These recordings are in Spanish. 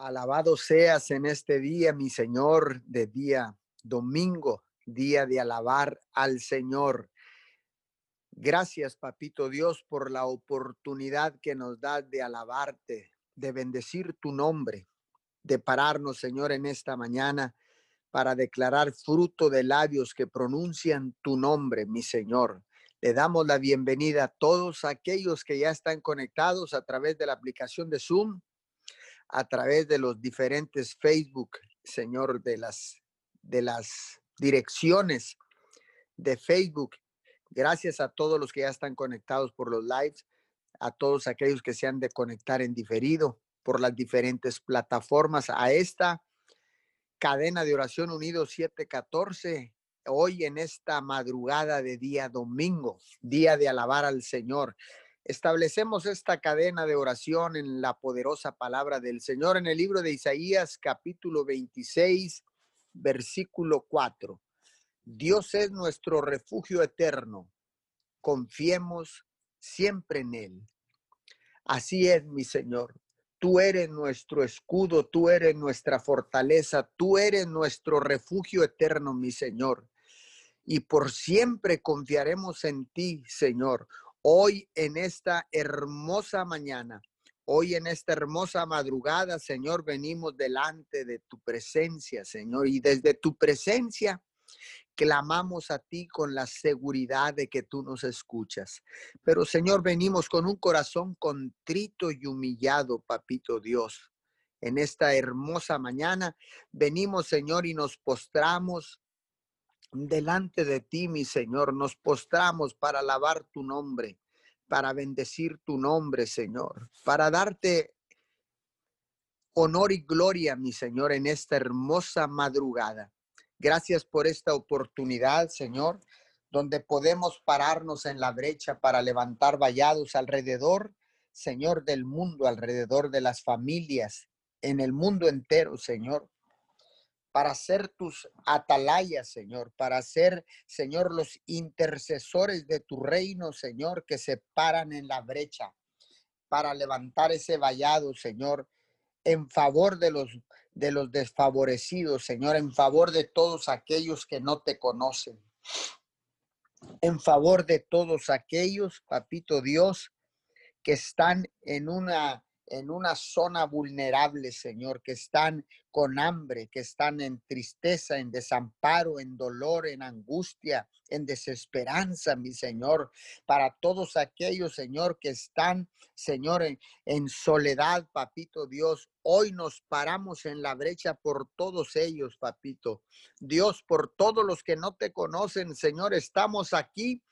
Alabado seas en este día, mi Señor, de día domingo, día de alabar al Señor. Gracias, Papito Dios, por la oportunidad que nos das de alabarte, de bendecir tu nombre, de pararnos, Señor, en esta mañana para declarar fruto de labios que pronuncian tu nombre, mi Señor. Le damos la bienvenida a todos aquellos que ya están conectados a través de la aplicación de Zoom a través de los diferentes Facebook, Señor, de las, de las direcciones de Facebook. Gracias a todos los que ya están conectados por los lives, a todos aquellos que se han de conectar en diferido por las diferentes plataformas a esta cadena de oración unido 714 hoy en esta madrugada de día domingo, día de alabar al Señor. Establecemos esta cadena de oración en la poderosa palabra del Señor en el libro de Isaías capítulo 26, versículo 4. Dios es nuestro refugio eterno. Confiemos siempre en Él. Así es, mi Señor. Tú eres nuestro escudo, tú eres nuestra fortaleza, tú eres nuestro refugio eterno, mi Señor. Y por siempre confiaremos en ti, Señor. Hoy en esta hermosa mañana, hoy en esta hermosa madrugada, Señor, venimos delante de tu presencia, Señor, y desde tu presencia clamamos a ti con la seguridad de que tú nos escuchas. Pero, Señor, venimos con un corazón contrito y humillado, papito Dios. En esta hermosa mañana venimos, Señor, y nos postramos delante de ti, mi Señor. Nos postramos para alabar tu nombre, para bendecir tu nombre, Señor, para darte honor y gloria, mi Señor, en esta hermosa madrugada. Gracias por esta oportunidad, Señor, donde podemos pararnos en la brecha para levantar vallados alrededor, Señor, del mundo, alrededor de las familias, en el mundo entero, Señor para ser tus atalayas, Señor, para ser, Señor, los intercesores de tu reino, Señor, que se paran en la brecha, para levantar ese vallado, Señor, en favor de los de los desfavorecidos, Señor, en favor de todos aquellos que no te conocen. En favor de todos aquellos, papito Dios, que están en una en una zona vulnerable, Señor, que están con hambre, que están en tristeza, en desamparo, en dolor, en angustia, en desesperanza, mi Señor, para todos aquellos, Señor, que están, Señor, en, soledad, papito Dios. Hoy nos paramos en la brecha por todos ellos, papito. Dios, por todos los que no te conocen, Señor, estamos aquí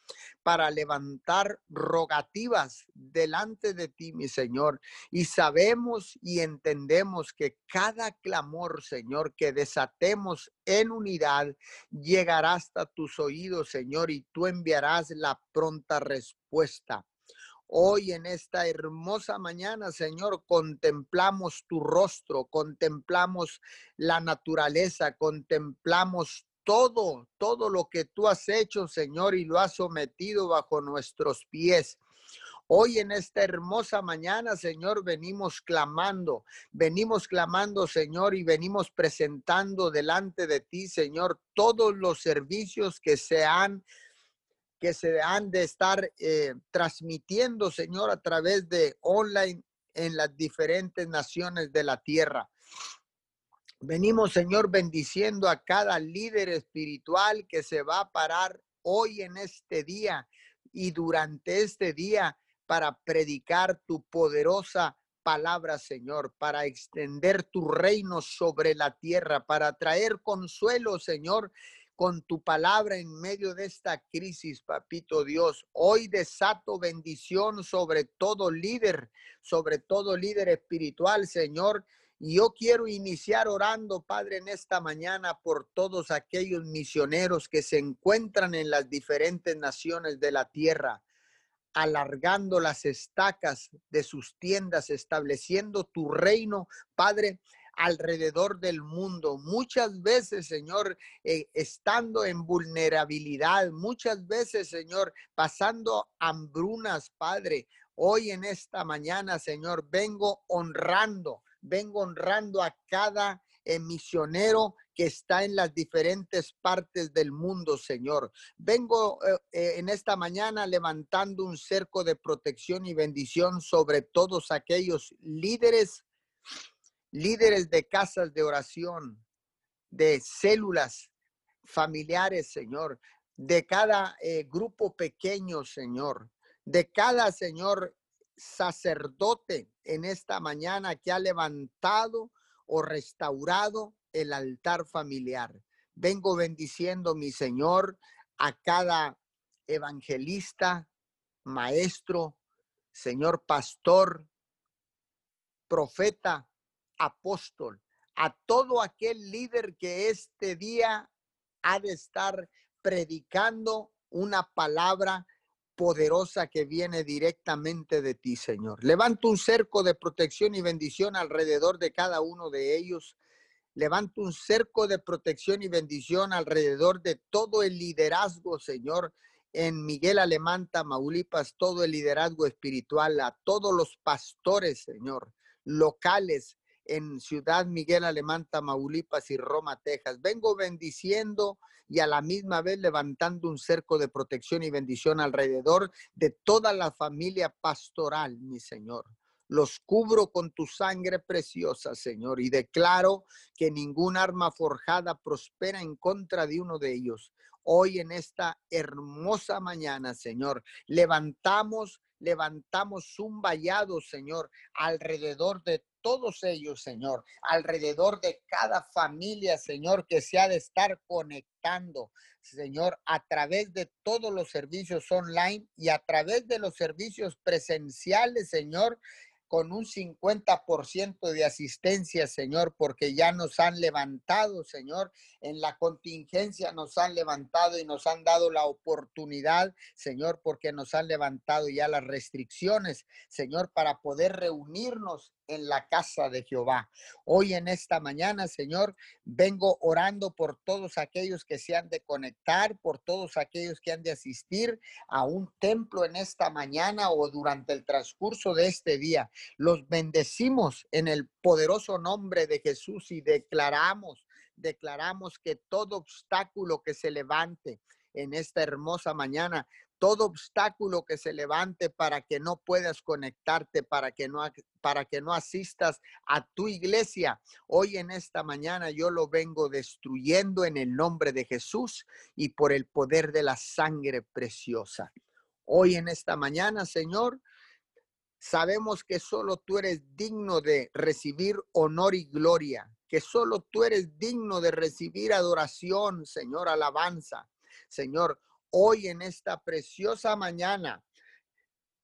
para levantar rogativas delante de ti, mi Señor. Y sabemos y entendemos que cada clamor, Señor, que desatemos en unidad, llegará hasta tus oídos, Señor, y tú enviarás la pronta respuesta. Hoy en esta hermosa mañana, Señor, contemplamos tu rostro, contemplamos la naturaleza, contemplamos todo, todo lo que tú has hecho, Señor, y lo has sometido bajo nuestros pies. Hoy en esta hermosa mañana, Señor, venimos clamando, venimos clamando, Señor, y venimos presentando delante de ti, Señor, todos los servicios que se han que se han de estar eh, transmitiendo, Señor, a través de online en las diferentes naciones de la tierra. Venimos, Señor, bendiciendo a cada líder espiritual que se va a parar hoy en este día y durante este día para predicar tu poderosa palabra, Señor, para extender tu reino sobre la tierra, para traer consuelo, Señor, con tu palabra en medio de esta crisis, papito Dios. Hoy desato bendición sobre todo líder, sobre todo líder espiritual, Señor, y yo quiero iniciar orando, Padre, en esta mañana por todos aquellos misioneros que se encuentran en las diferentes naciones de la tierra, alargando las estacas de sus tiendas, estableciendo tu reino, Padre, alrededor del mundo. Muchas veces, Señor, eh, estando en vulnerabilidad, muchas veces, Señor, pasando hambrunas, Padre. Hoy en esta mañana, Señor, vengo honrando vengo honrando a cada misionero que está en las diferentes partes del mundo, Señor. Vengo eh, eh, en esta mañana levantando un cerco de protección y bendición sobre todos aquellos líderes, líderes de casas de oración, de células familiares, Señor, de cada eh, grupo pequeño, Señor, de cada, Señor, sacerdote en esta mañana que ha levantado o restaurado el altar familiar. Vengo bendiciendo, mi Señor, a cada evangelista, maestro, Señor pastor, profeta, apóstol, a todo aquel líder que este día ha de estar predicando una palabra poderosa que viene directamente de ti, Señor. Levanto un cerco de protección y bendición alrededor de cada uno de ellos. Levanto un cerco de protección y bendición alrededor de todo el liderazgo, Señor, en Miguel Alemán, Tamaulipas, todo el liderazgo espiritual, a todos los pastores, Señor, locales en Ciudad Miguel Alemán, Tamaulipas y Roma, Texas. Vengo bendiciendo y a la misma vez levantando un cerco de protección y bendición alrededor de toda la familia pastoral, mi Señor. Los cubro con tu sangre preciosa, Señor, y declaro que ningún arma forjada prospera en contra de uno de ellos. Hoy en esta hermosa mañana, Señor, levantamos levantamos un vallado, Señor, alrededor de todos ellos, Señor, alrededor de cada familia, Señor, que se ha de estar conectando, Señor, a través de todos los servicios online y a través de los servicios presenciales, Señor, con un 50% de asistencia, Señor, porque ya nos han levantado, Señor, en la contingencia nos han levantado y nos han dado la oportunidad, Señor, porque nos han levantado ya las restricciones, Señor, para poder reunirnos en la casa de Jehová. Hoy en esta mañana, Señor, vengo orando por todos aquellos que se han de conectar, por todos aquellos que han de asistir a un templo en esta mañana o durante el transcurso de este día. Los bendecimos en el poderoso nombre de Jesús y declaramos, declaramos que todo obstáculo que se levante en esta hermosa mañana todo obstáculo que se levante para que no puedas conectarte, para que no, para que no asistas a tu iglesia. Hoy en esta mañana yo lo vengo destruyendo en el nombre de Jesús y por el poder de la sangre preciosa. Hoy en esta mañana, Señor, sabemos que solo tú eres digno de recibir honor y gloria, que solo tú eres digno de recibir adoración, Señor, alabanza. Señor, hoy en esta preciosa mañana.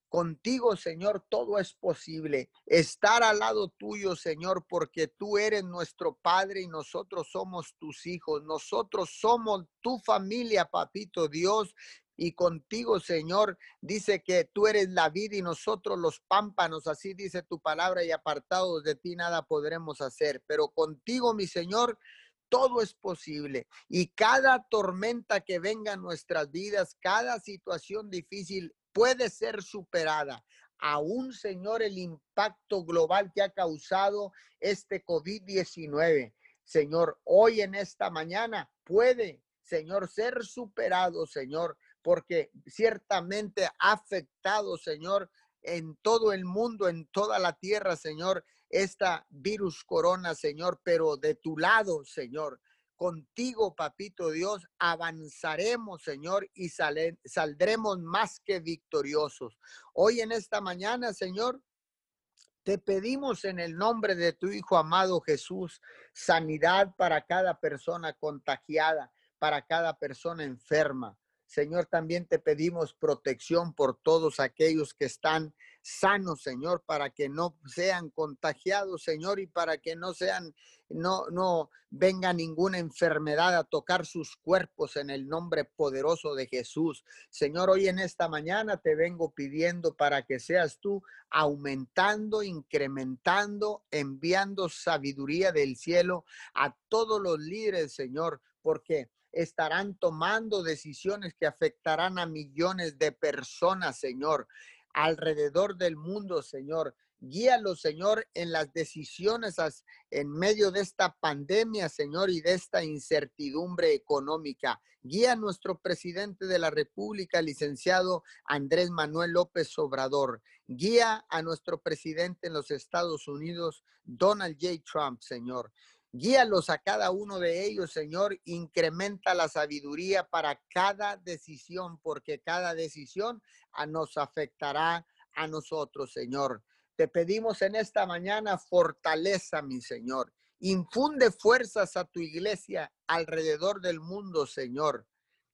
Contigo, Señor, todo es posible. Estar al lado tuyo, Señor, porque tú eres nuestro Padre y nosotros somos tus hijos. Nosotros somos tu familia, papito Dios. Y contigo, Señor, dice que tú eres la vida y nosotros los pámpanos, así dice tu palabra, y apartados de ti nada podremos hacer. Pero contigo, mi Señor, todo es posible. Y cada tormenta que venga en nuestras vidas, cada situación difícil puede ser superada. Aún, Señor, el impacto global que ha causado este COVID-19. Señor, hoy en esta mañana puede, Señor, ser superado, Señor, porque ciertamente ha afectado, Señor, en todo el mundo, en toda la tierra, Señor, esta virus corona, Señor, pero de tu lado, Señor. Contigo, papito Dios, avanzaremos, Señor, y saldremos más que victoriosos. Hoy en esta mañana, Señor, te pedimos en el nombre de tu Hijo amado Jesús, sanidad para cada persona contagiada, para cada persona enferma. Señor, también te pedimos protección por todos aquellos que están sanos, Señor, para que no sean contagiados, Señor, y para que no sean, no, no venga ninguna enfermedad a tocar sus cuerpos en el nombre poderoso de Jesús. Señor, hoy en esta mañana te vengo pidiendo para que seas tú aumentando, incrementando, enviando sabiduría del cielo a todos los líderes, Señor, porque estarán tomando decisiones que afectarán a millones de personas, Señor, alrededor del mundo, Señor. Guíalos, Señor, en las decisiones en medio de esta pandemia, Señor, y de esta incertidumbre económica. Guía a nuestro presidente de la República, licenciado Andrés Manuel López Obrador. Guía a nuestro presidente en los Estados Unidos, Donald J. Trump, Señor. Guíalos a cada uno de ellos, Señor. Incrementa la sabiduría para cada decisión, porque cada decisión nos afectará a nosotros, Señor. Te pedimos en esta mañana fortaleza, mi Señor. Infunde fuerzas a tu iglesia alrededor del mundo, Señor.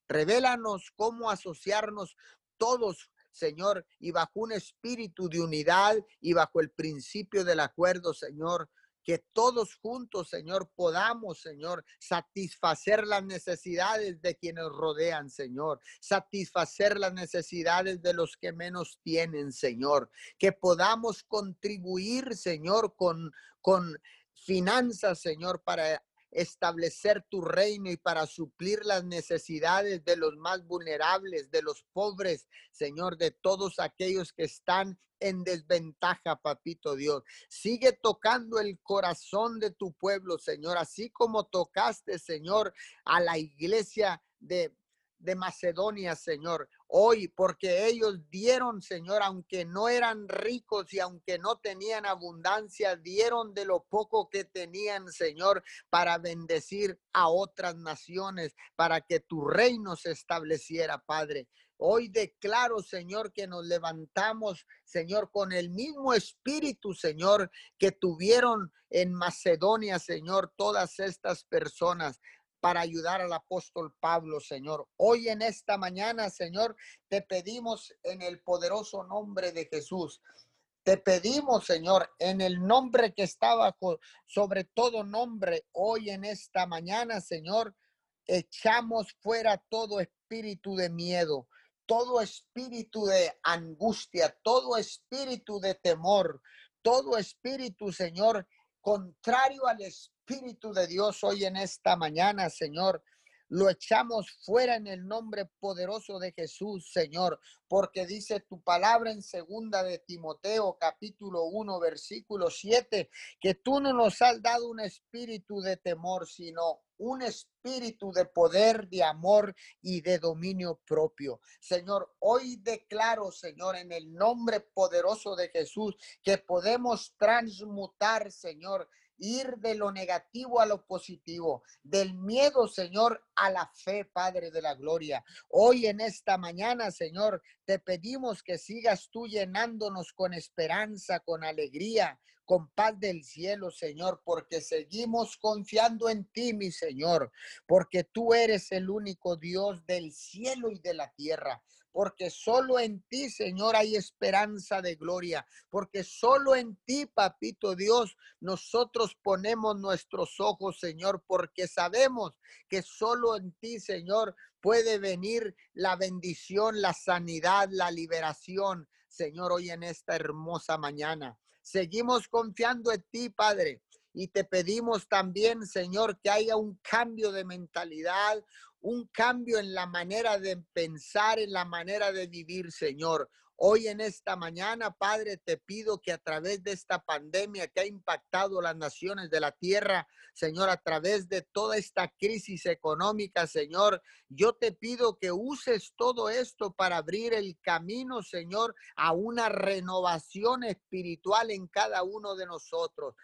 Revélanos cómo asociarnos todos, Señor, y bajo un espíritu de unidad y bajo el principio del acuerdo, Señor, que todos juntos, Señor, podamos, Señor, satisfacer las necesidades de quienes rodean, Señor, satisfacer las necesidades de los que menos tienen, Señor, que podamos contribuir, Señor, con, con finanzas, Señor, para establecer tu reino y para suplir las necesidades de los más vulnerables, de los pobres, Señor, de todos aquellos que están en desventaja, papito Dios. Sigue tocando el corazón de tu pueblo, Señor, así como tocaste, Señor, a la iglesia de de Macedonia, Señor, hoy, porque ellos dieron, Señor, aunque no eran ricos y aunque no tenían abundancia, dieron de lo poco que tenían, Señor, para bendecir a otras naciones, para que tu reino se estableciera, Padre. Hoy declaro, Señor, que nos levantamos, Señor, con el mismo espíritu, Señor, que tuvieron en Macedonia, Señor, todas estas personas para ayudar al apóstol Pablo, Señor. Hoy en esta mañana, Señor, te pedimos en el poderoso nombre de Jesús. Te pedimos, Señor, en el nombre que está bajo, sobre todo nombre, hoy en esta mañana, Señor, echamos fuera todo espíritu de miedo, todo espíritu de angustia, todo espíritu de temor, todo espíritu, Señor, contrario al espíritu Espíritu de Dios hoy en esta mañana, Señor. Lo echamos fuera en el nombre poderoso de Jesús, Señor, porque dice tu palabra en segunda de Timoteo, capítulo 1, versículo 7, que tú no nos has dado un espíritu de temor, sino un espíritu de poder, de amor y de dominio propio. Señor, hoy declaro, Señor, en el nombre poderoso de Jesús, que podemos transmutar, Señor, ir de lo negativo a lo positivo, del miedo, Señor, a la fe, Padre de la Gloria. Hoy en esta mañana, Señor, te pedimos que sigas tú llenándonos con esperanza, con alegría, con paz del cielo, Señor, porque seguimos confiando en ti, mi Señor, porque tú eres el único Dios del cielo y de la tierra porque solo en ti, Señor, hay esperanza de gloria, porque solo en ti, papito Dios, nosotros ponemos nuestros ojos, Señor, porque sabemos que solo en ti, Señor, puede venir la bendición, la sanidad, la liberación, Señor, hoy en esta hermosa mañana. Seguimos confiando en ti, Padre. Y te pedimos también, Señor, que haya un cambio de mentalidad, un cambio en la manera de pensar, en la manera de vivir, Señor. Hoy en esta mañana, Padre, te pido que a través de esta pandemia que ha impactado las naciones de la tierra, Señor, a través de toda esta crisis económica, Señor, yo te pido que uses todo esto para abrir el camino, Señor, a una renovación espiritual en cada uno de nosotros.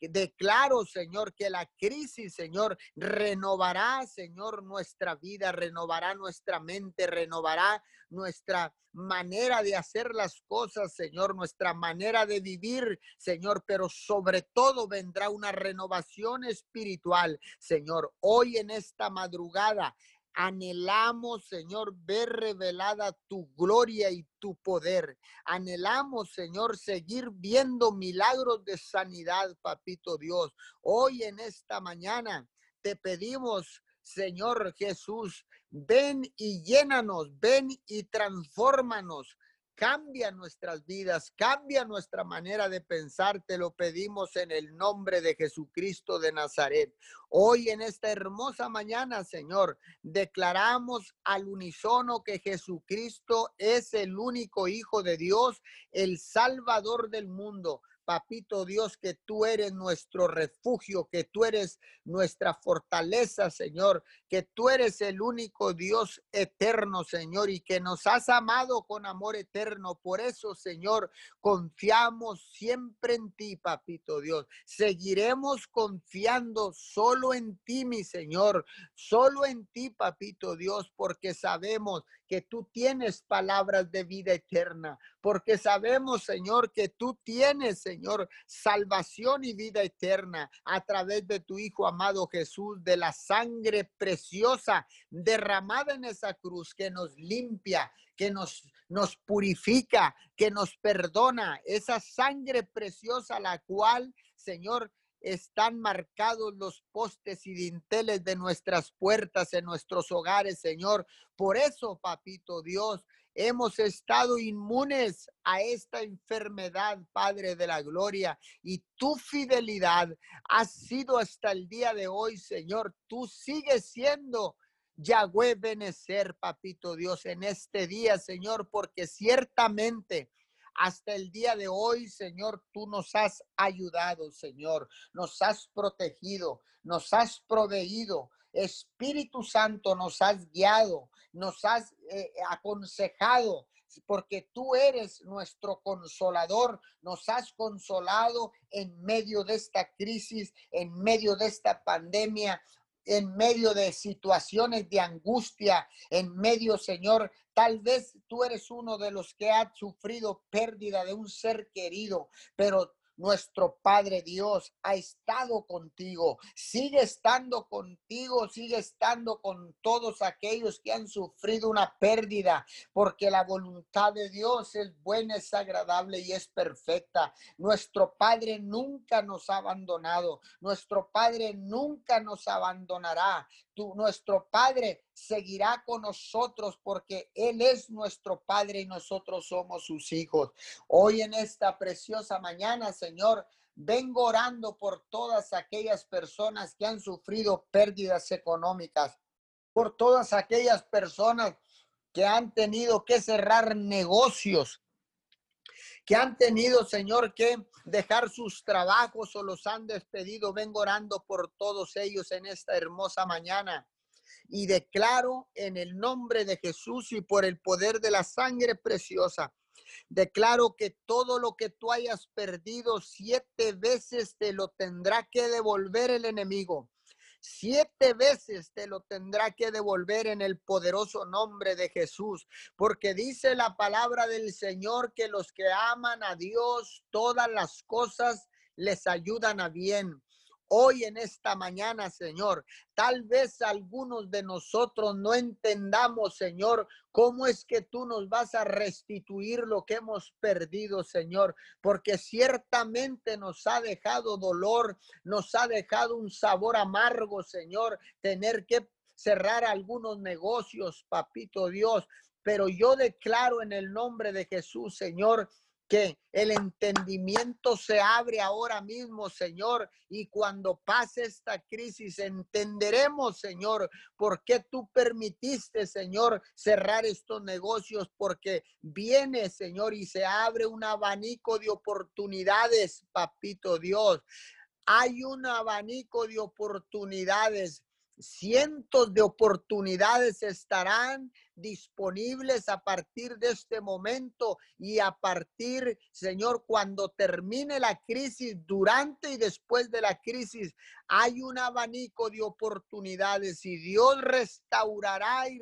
Declaro, Señor, que la crisis, Señor, renovará, Señor, nuestra vida, renovará nuestra mente, renovará nuestra manera de hacer las cosas, Señor, nuestra manera de vivir, Señor, pero sobre todo vendrá una renovación espiritual, Señor. Hoy en esta madrugada Anhelamos, Señor, ver revelada tu gloria y tu poder. Anhelamos, Señor, seguir viendo milagros de sanidad, papito Dios. Hoy en esta mañana te pedimos, Señor Jesús, ven y llénanos, ven y transfórmanos. Cambia nuestras vidas, cambia nuestra manera de pensar. Te lo pedimos en el nombre de Jesucristo de Nazaret. Hoy en esta hermosa mañana, Señor, declaramos al unísono que Jesucristo es el único Hijo de Dios, el Salvador del mundo papito Dios, que tú eres nuestro refugio, que tú eres nuestra fortaleza, Señor, que tú eres el único Dios eterno, Señor, y que nos has amado con amor eterno. Por eso, Señor, confiamos siempre en ti, papito Dios. Seguiremos confiando solo en ti, mi Señor, solo en ti, papito Dios, porque sabemos que tú tienes palabras de vida eterna, porque sabemos, Señor, que tú tienes, Señor, salvación y vida eterna a través de tu Hijo amado Jesús, de la sangre preciosa derramada en esa cruz que nos limpia, que nos, nos purifica, que nos perdona, esa sangre preciosa la cual, Señor, están marcados los postes y dinteles de nuestras puertas en nuestros hogares, Señor. Por eso, papito Dios, hemos estado inmunes a esta enfermedad, Padre de la Gloria, y tu fidelidad ha sido hasta el día de hoy, Señor. Tú sigues siendo Yahweh Benecer, papito Dios, en este día, Señor, porque ciertamente hasta el día de hoy, Señor, tú nos has ayudado, Señor, nos has protegido, nos has proveído. Espíritu Santo, nos has guiado, nos has eh, aconsejado, porque tú eres nuestro consolador, nos has consolado en medio de esta crisis, en medio de esta pandemia, en medio de situaciones de angustia, en medio, Señor, Tal vez tú eres uno de los que ha sufrido pérdida de un ser querido, pero nuestro Padre Dios ha estado contigo, sigue estando contigo, sigue estando con todos aquellos que han sufrido una pérdida, porque la voluntad de Dios es buena, es agradable y es perfecta. Nuestro Padre nunca nos ha abandonado, nuestro Padre nunca nos abandonará. Nuestro Padre seguirá con nosotros porque Él es nuestro Padre y nosotros somos sus hijos. Hoy en esta preciosa mañana, Señor, vengo orando por todas aquellas personas que han sufrido pérdidas económicas, por todas aquellas personas que han tenido que cerrar negocios, que han tenido, Señor, que dejar sus trabajos o los han despedido. Vengo orando por todos ellos en esta hermosa mañana. Y declaro en el nombre de Jesús y por el poder de la sangre preciosa, declaro que todo lo que tú hayas perdido siete veces te lo tendrá que devolver el enemigo. Siete veces te lo tendrá que devolver en el poderoso nombre de Jesús, porque dice la palabra del Señor que los que aman a Dios, todas las cosas les ayudan a bien hoy en esta mañana, Señor. Tal vez algunos de nosotros no entendamos, Señor, cómo es que tú nos vas a restituir lo que hemos perdido, Señor, porque ciertamente nos ha dejado dolor, nos ha dejado un sabor amargo, Señor, tener que cerrar algunos negocios, papito Dios. Pero yo declaro en el nombre de Jesús, Señor, que el entendimiento se abre ahora mismo, Señor, y cuando pase esta crisis entenderemos, Señor, por qué tú permitiste, Señor, cerrar estos negocios, porque viene, Señor, y se abre un abanico de oportunidades, papito Dios. Hay un abanico de oportunidades cientos de oportunidades estarán disponibles a partir de este momento y a partir, Señor, cuando termine la crisis, durante y después de la crisis, hay un abanico de oportunidades y Dios restaurará y,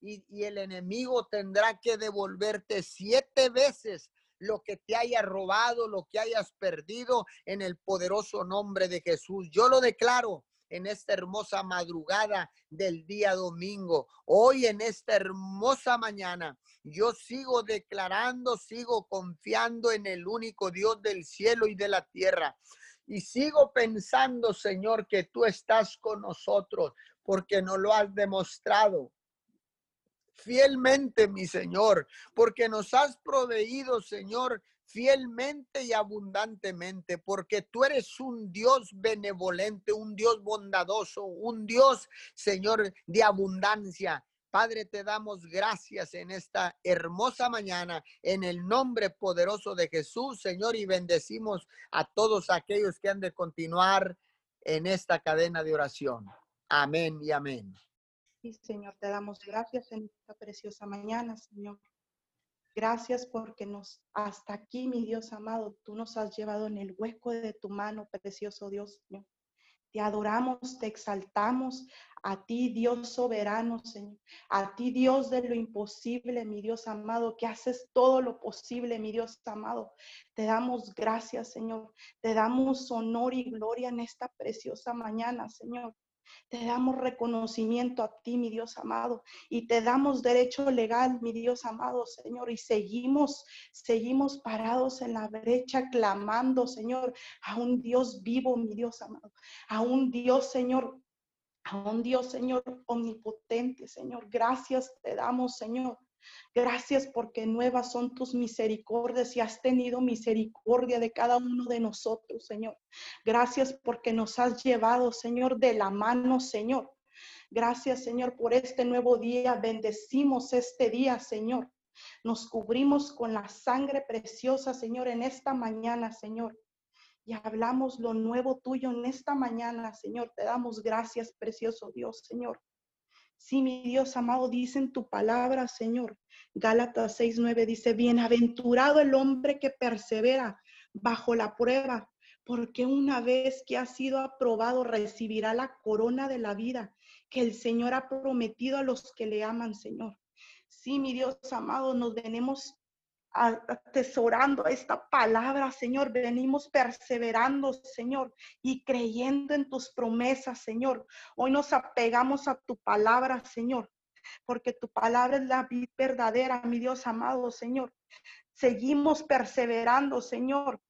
y, el enemigo tendrá que devolverte siete veces lo que te haya robado, lo que hayas perdido en el poderoso nombre de Jesús. Yo lo declaro en esta hermosa madrugada del día domingo. Hoy en esta hermosa mañana, yo sigo declarando, sigo confiando en el único Dios del cielo y de la tierra. Y sigo pensando, Señor, que tú estás con nosotros porque nos lo has demostrado fielmente, mi Señor, porque nos has proveído, Señor, fielmente y abundantemente, porque tú eres un Dios benevolente, un Dios bondadoso, un Dios, Señor, de abundancia. Padre, te damos gracias en esta hermosa mañana, en el nombre poderoso de Jesús, Señor, y bendecimos a todos aquellos que han de continuar en esta cadena de oración. Amén y amén. Sí, Señor, te damos gracias en esta preciosa mañana, Señor. Gracias porque nos hasta aquí, mi Dios amado, tú nos has llevado en el hueco de tu mano, precioso Dios. Te adoramos, te exaltamos a ti, Dios soberano, Señor. A ti, Dios de lo imposible, mi Dios amado, que haces todo lo posible, mi Dios amado. Te damos gracias, Señor. Te damos honor y gloria en esta preciosa mañana, Señor. Te damos reconocimiento a ti, mi Dios amado, y te damos derecho legal, mi Dios amado, Señor, y seguimos, seguimos parados en la brecha clamando, Señor, a un Dios vivo, mi Dios amado, a un Dios, Señor, a un Dios, Señor, omnipotente, Señor. Gracias te damos, Señor. Gracias porque nuevas son tus misericordias y has tenido misericordia de cada uno de nosotros, Señor. Gracias porque nos has llevado, Señor, de la mano, Señor. Gracias, Señor, por este nuevo día. Bendecimos este día, Señor. Nos cubrimos con la sangre preciosa, Señor, en esta mañana, Señor. Y hablamos lo nuevo tuyo en esta mañana, Señor. Te damos gracias, precioso Dios, Señor. Sí, mi Dios amado, dice en tu palabra, Señor. Gálatas 6:9 dice, bienaventurado el hombre que persevera bajo la prueba, porque una vez que ha sido aprobado recibirá la corona de la vida que el Señor ha prometido a los que le aman, Señor. Sí, mi Dios amado, nos venimos atesorando esta palabra, Señor. Venimos perseverando, Señor, y creyendo en tus promesas, Señor. Hoy nos apegamos a tu palabra, Señor, porque tu palabra es la verdadera, mi Dios amado, Señor. Seguimos perseverando, Señor,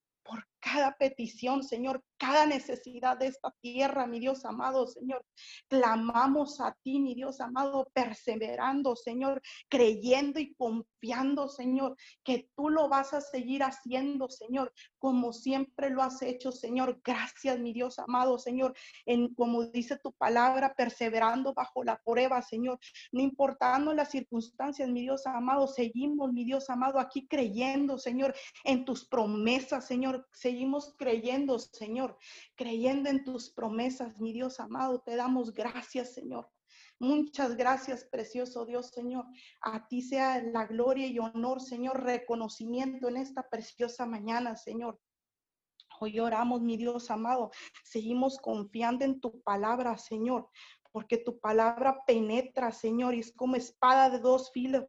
cada petición, Señor, cada necesidad de esta tierra, mi Dios amado, Señor. Clamamos a ti, mi Dios amado, perseverando, Señor, creyendo y confiando, Señor, que tú lo vas a seguir haciendo, Señor, como siempre lo has hecho, Señor. Gracias, mi Dios amado, Señor, en como dice tu palabra, perseverando bajo la prueba, Señor. No importando las circunstancias, mi Dios amado, seguimos, mi Dios amado, aquí creyendo, Señor, en tus promesas, Señor. Seguimos creyendo, Señor creyendo en tus promesas, mi Dios amado. Te damos gracias, Señor. Muchas gracias, precioso Dios, Señor. A ti sea la gloria y honor, Señor, reconocimiento en esta preciosa mañana, Señor. Hoy oramos, mi Dios amado. Seguimos confiando en tu palabra, Señor, porque tu palabra penetra, Señor, y es como espada de dos filos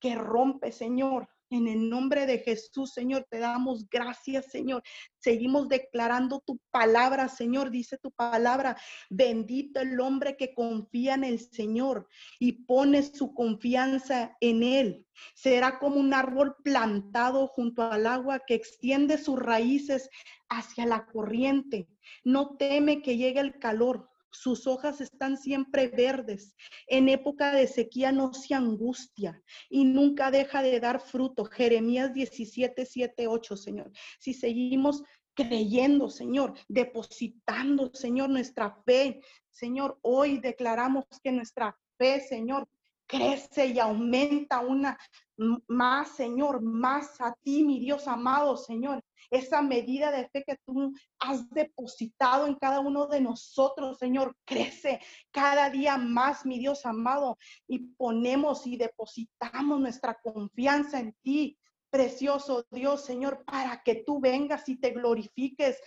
que rompe, Señor, en el nombre de Jesús, Señor, te damos gracias, Señor. Seguimos declarando tu palabra, Señor. Dice tu palabra, bendito el hombre que confía en el Señor y pone su confianza en Él. Será como un árbol plantado junto al agua que extiende sus raíces hacia la corriente. No teme que llegue el calor sus hojas están siempre verdes. En época de sequía no se angustia y nunca deja de dar fruto. Jeremías 17, 7, 8, Señor. Si seguimos creyendo, Señor, depositando, Señor, nuestra fe, Señor, hoy declaramos que nuestra fe, Señor, crece y aumenta una más, Señor, más a ti, mi Dios amado, Señor. Esa medida de fe que tú has depositado en cada uno de nosotros, Señor, crece cada día más, mi Dios amado, y ponemos y depositamos nuestra confianza en ti, precioso Dios, Señor, para que tú vengas y te glorifiques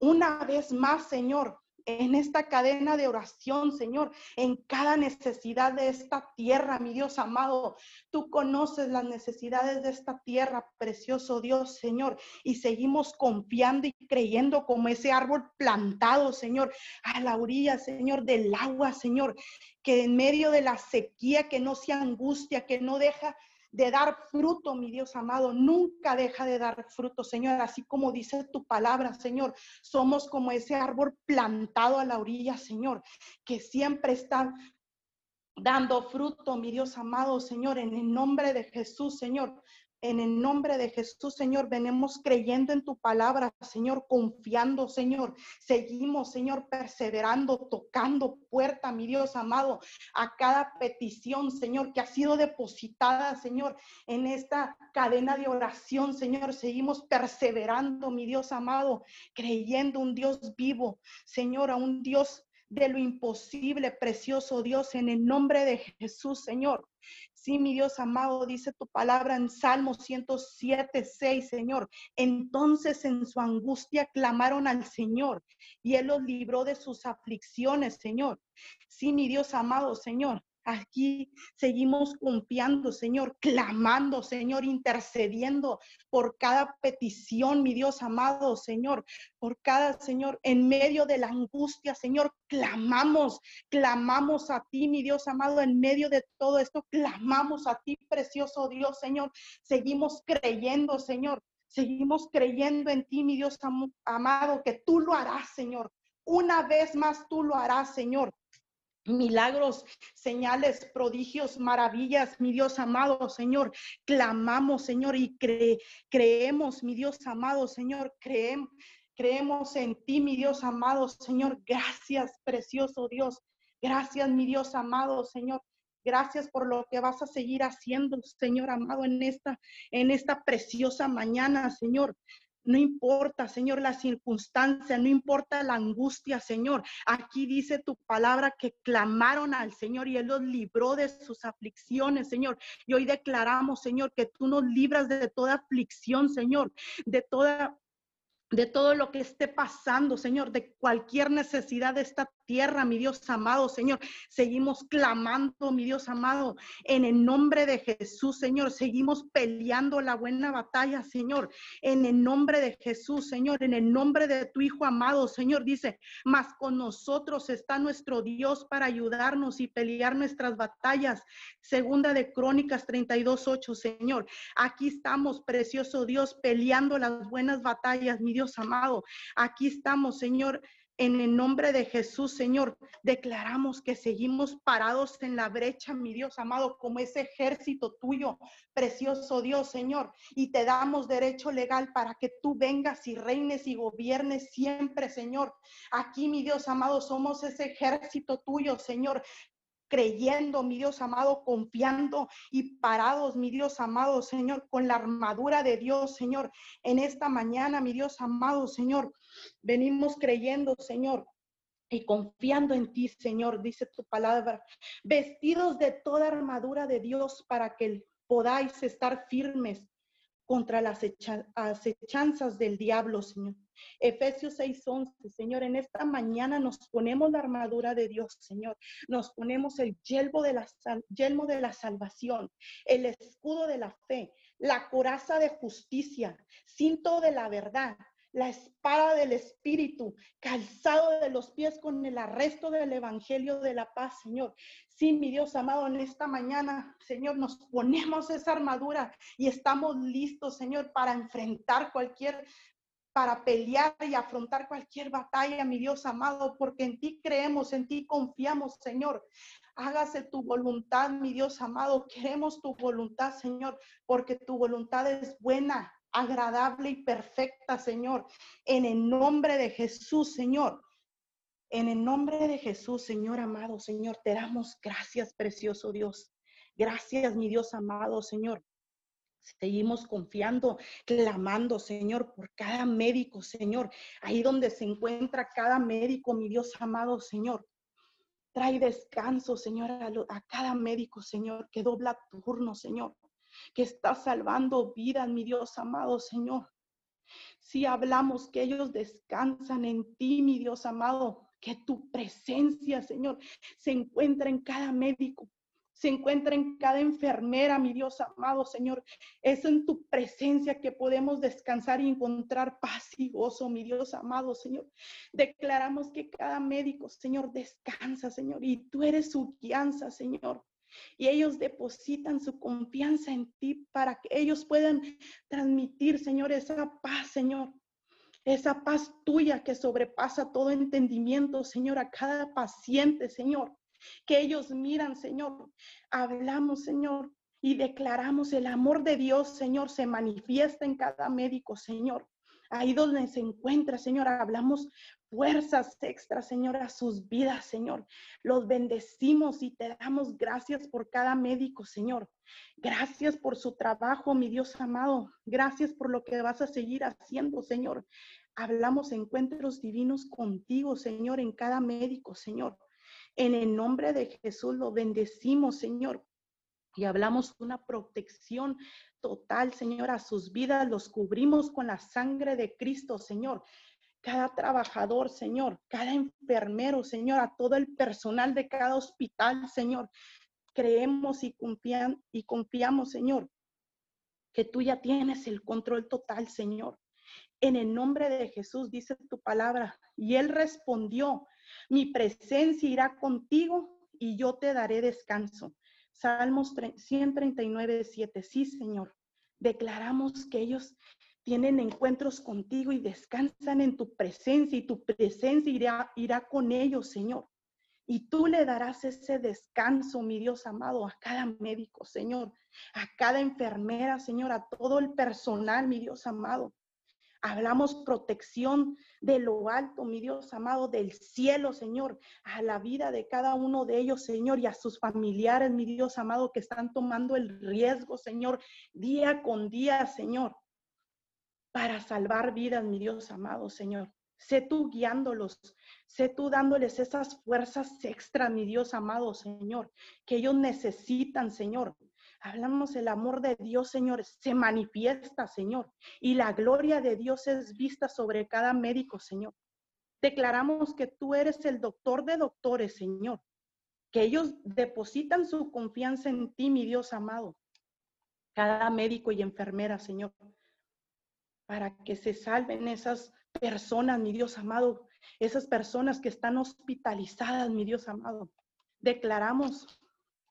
una vez más, Señor, en esta cadena de oración, Señor, en cada necesidad de esta tierra, mi Dios amado. Tú conoces las necesidades de esta tierra, precioso Dios, Señor, y seguimos confiando y creyendo como ese árbol plantado, Señor, a la orilla, Señor, del agua, Señor, que en medio de la sequía, que no se angustia, que no deja de dar fruto, mi Dios amado. Nunca deja de dar fruto, Señor. Así como dice tu palabra, Señor. Somos como ese árbol plantado a la orilla, Señor, que siempre está dando fruto, mi Dios amado, Señor, en el nombre de Jesús, Señor. En el nombre de Jesús, Señor, venimos creyendo en tu palabra, Señor, confiando, Señor. Seguimos, Señor, perseverando, tocando puerta, mi Dios amado, a cada petición, Señor, que ha sido depositada, Señor, en esta cadena de oración, Señor. Seguimos perseverando, mi Dios amado, creyendo un Dios vivo, Señor, a un Dios de lo imposible, precioso Dios, en el nombre de Jesús, Señor. Sí, mi Dios amado, dice tu palabra en Salmo 107, 6, Señor. Entonces en su angustia clamaron al Señor y Él los libró de sus aflicciones, Señor. Sí, mi Dios amado, Señor. Aquí seguimos confiando, Señor, clamando, Señor, intercediendo por cada petición, mi Dios amado, Señor, por cada, Señor, en medio de la angustia, Señor, clamamos, clamamos a ti, mi Dios amado, en medio de todo esto, clamamos a ti, precioso Dios, Señor. Seguimos creyendo, Señor, seguimos creyendo en ti, mi Dios amado, que tú lo harás, Señor. Una vez más tú lo harás, Señor milagros, señales, prodigios, maravillas, mi Dios amado, Señor. Clamamos, Señor, y creemos, mi Dios amado, Señor, creemos. Creemos en ti, mi Dios amado, Señor. Gracias, precioso Dios. Gracias, mi Dios amado, Señor. Gracias por lo que vas a seguir haciendo, Señor amado, en esta, en esta preciosa mañana, Señor. No importa, Señor, la circunstancia, no importa la angustia, Señor. Aquí dice tu palabra que clamaron al Señor y Él los libró de sus aflicciones, Señor. Y hoy declaramos, Señor, que tú nos libras de toda aflicción, Señor, de toda de todo lo que esté pasando, Señor, de cualquier necesidad de esta tierra, mi Dios amado, Señor. Seguimos clamando, mi Dios amado, en el nombre de Jesús, Señor. Seguimos peleando la buena batalla, Señor, en el nombre de Jesús, Señor, en el nombre de tu Hijo amado, Señor. Dice, mas con nosotros está nuestro Dios para ayudarnos y pelear nuestras batallas. Segunda de Crónicas 32, 8, Señor. Aquí estamos, precioso Dios, peleando las buenas batallas, mi Dios amado. Aquí estamos, Señor en el nombre de Jesús, Señor, declaramos que seguimos parados en la brecha, mi Dios amado, como ese ejército tuyo, precioso Dios, Señor. Y te damos derecho legal para que tú vengas y reines y gobiernes siempre, Señor. Aquí, mi Dios amado, somos ese ejército tuyo, Señor, creyendo, mi Dios amado, confiando y parados, mi Dios amado, Señor, con la armadura de Dios, Señor. En esta mañana, mi Dios amado, Señor, venimos creyendo, Señor, y confiando en ti, Señor, dice tu palabra, vestidos de toda armadura de Dios para que podáis estar firmes contra las acechanzas del diablo, Señor. Efesios 6:11, Señor, en esta mañana nos ponemos la armadura de Dios, Señor. Nos ponemos el yelmo de la, yelmo de la salvación, el escudo de la fe, la coraza de justicia, cinto de la verdad, la espada del Espíritu, calzado de los pies con el arresto del Evangelio de la paz, Señor. Sí, mi Dios amado, en esta mañana, Señor, nos ponemos esa armadura y estamos listos, Señor, para enfrentar cualquier para pelear y afrontar cualquier batalla, mi Dios amado, porque en ti creemos, en ti confiamos, Señor. Hágase tu voluntad, mi Dios amado. Queremos tu voluntad, Señor, porque tu voluntad es buena, agradable y perfecta, Señor. En el nombre de Jesús, Señor. En el nombre de Jesús, Señor amado, Señor, te damos gracias, precioso Dios. Gracias, mi Dios amado, Señor. Seguimos confiando, clamando, Señor, por cada médico, Señor. Ahí donde se encuentra cada médico, mi Dios amado, Señor. Trae descanso, Señor, a, cada médico, Señor, que dobla turno, Señor, que está salvando vidas, mi Dios amado, Señor. Si hablamos que ellos descansan en ti, mi Dios amado, que tu presencia, Señor, se encuentra en cada médico, se encuentra en cada enfermera, mi Dios amado Señor. Es en tu presencia que podemos descansar y encontrar paz y gozo, mi Dios amado Señor. Declaramos que cada médico, Señor, descansa, Señor, y tú eres su guianza, Señor. Y ellos depositan su confianza en ti para que ellos puedan transmitir, Señor, esa paz, Señor. Esa paz tuya que sobrepasa todo entendimiento, Señor, a cada paciente, Señor que ellos miran, Señor. Hablamos, Señor, y declaramos el amor de Dios, Señor, se manifiesta en cada médico, Señor. Ahí donde se encuentra, Señor, hablamos fuerzas extras, Señor, a sus vidas, Señor. Los bendecimos y te damos gracias por cada médico, Señor. Gracias por su trabajo, mi Dios amado. Gracias por lo que vas a seguir haciendo, Señor. Hablamos encuentros divinos contigo, Señor, en cada médico, Señor. En el nombre de Jesús lo bendecimos, Señor. Y hablamos una protección total, Señor, a sus vidas. Los cubrimos con la sangre de Cristo, Señor. Cada trabajador, Señor, cada enfermero, Señor, a todo el personal de cada hospital, Señor. Creemos y, y confiamos, Señor, que tú ya tienes el control total, Señor. En el nombre de Jesús dice tu palabra. Y él respondió, mi presencia irá contigo y yo te daré descanso. Salmos 139, 7. Sí, Señor. Declaramos que ellos tienen encuentros contigo y descansan en tu presencia y tu presencia irá, irá con ellos, Señor. Y tú le darás ese descanso, mi Dios amado, a cada médico, Señor, a cada enfermera, Señor, a todo el personal, mi Dios amado. Hablamos protección de lo alto, mi Dios amado, del cielo, Señor, a la vida de cada uno de ellos, Señor, y a sus familiares, mi Dios amado, que están tomando el riesgo, Señor, día con día, Señor, para salvar vidas, mi Dios amado, Señor. Sé tú guiándolos, sé tú dándoles esas fuerzas extra, mi Dios amado, Señor, que ellos necesitan, Señor, hablamos el amor de Dios, Señor, se manifiesta, Señor, y la gloria de Dios es vista sobre cada médico, Señor. Declaramos que tú eres el doctor de doctores, Señor, que ellos depositan su confianza en ti, mi Dios amado, cada médico y enfermera, Señor, para que se salven esas personas, mi Dios amado, esas personas que están hospitalizadas, mi Dios amado. Declaramos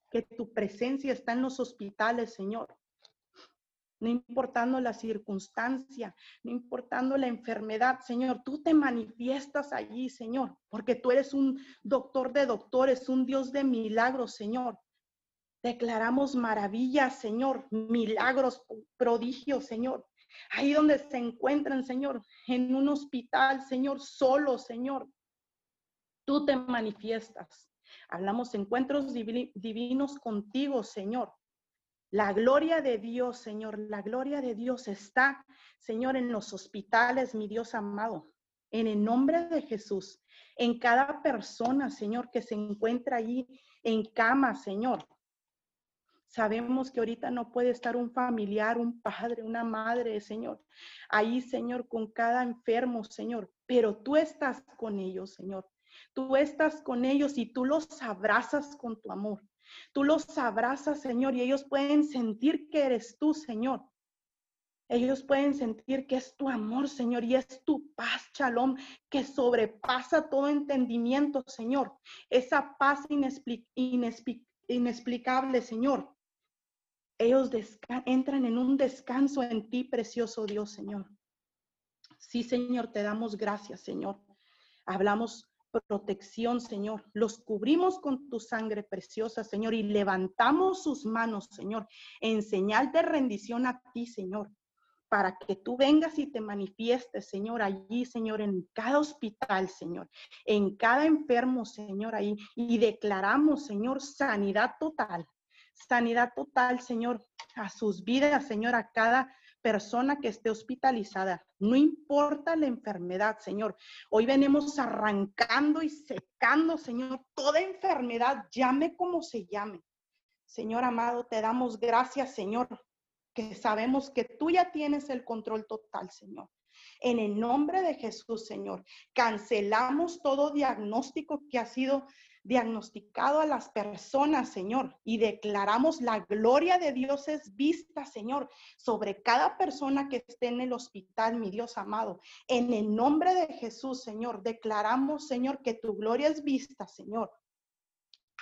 que tu presencia está en los hospitales, Señor. No importando la circunstancia, no importando la enfermedad, Señor, tú te manifiestas allí, Señor, porque tú eres un doctor de doctores, un Dios de milagros, Señor. Declaramos maravillas, Señor, milagros, prodigios, Señor. Ahí donde se encuentran, Señor, en un hospital, Señor, solo, Señor, tú te manifiestas. Hablamos encuentros divinos contigo, Señor. La gloria de Dios, Señor, la gloria de Dios está, Señor, en los hospitales, mi Dios amado. En el nombre de Jesús, en cada persona, Señor, que se encuentra allí en cama, Señor. Sabemos que ahorita no puede estar un familiar, un padre, una madre, Señor. Ahí, Señor, con cada enfermo, Señor. Pero tú estás con ellos, Señor. Tú estás con ellos y tú los abrazas con tu amor. Tú los abrazas, Señor, y ellos pueden sentir que eres tú, Señor. Ellos pueden sentir que es tu amor, Señor, y es tu paz, Shalom, que sobrepasa todo entendimiento, Señor. Esa paz inexplicable, Señor. Ellos entran en un descanso en ti, precioso Dios, Señor. Sí, Señor, te damos gracias, Señor. Hablamos protección, Señor. Los cubrimos con tu sangre preciosa, Señor, y levantamos sus manos, Señor, en señal de rendición a ti, Señor, para que tú vengas y te manifiestes, Señor, allí, Señor, en cada hospital, Señor, en cada enfermo, Señor, ahí, y declaramos, Señor, sanidad total. Sanidad total, Señor, a sus vidas, Señor, a cada persona que esté hospitalizada, no importa la enfermedad, Señor. Hoy venimos arrancando y secando, Señor, toda enfermedad, llame como se llame. Señor amado, te damos gracias, Señor, que sabemos que tú ya tienes el control total, Señor. En el nombre de Jesús, Señor, cancelamos todo diagnóstico que ha sido diagnosticado a las personas, Señor, y declaramos la gloria de Dios es vista, Señor, sobre cada persona que esté en el hospital, mi Dios amado. En el nombre de Jesús, Señor, declaramos, Señor, que tu gloria es vista, Señor.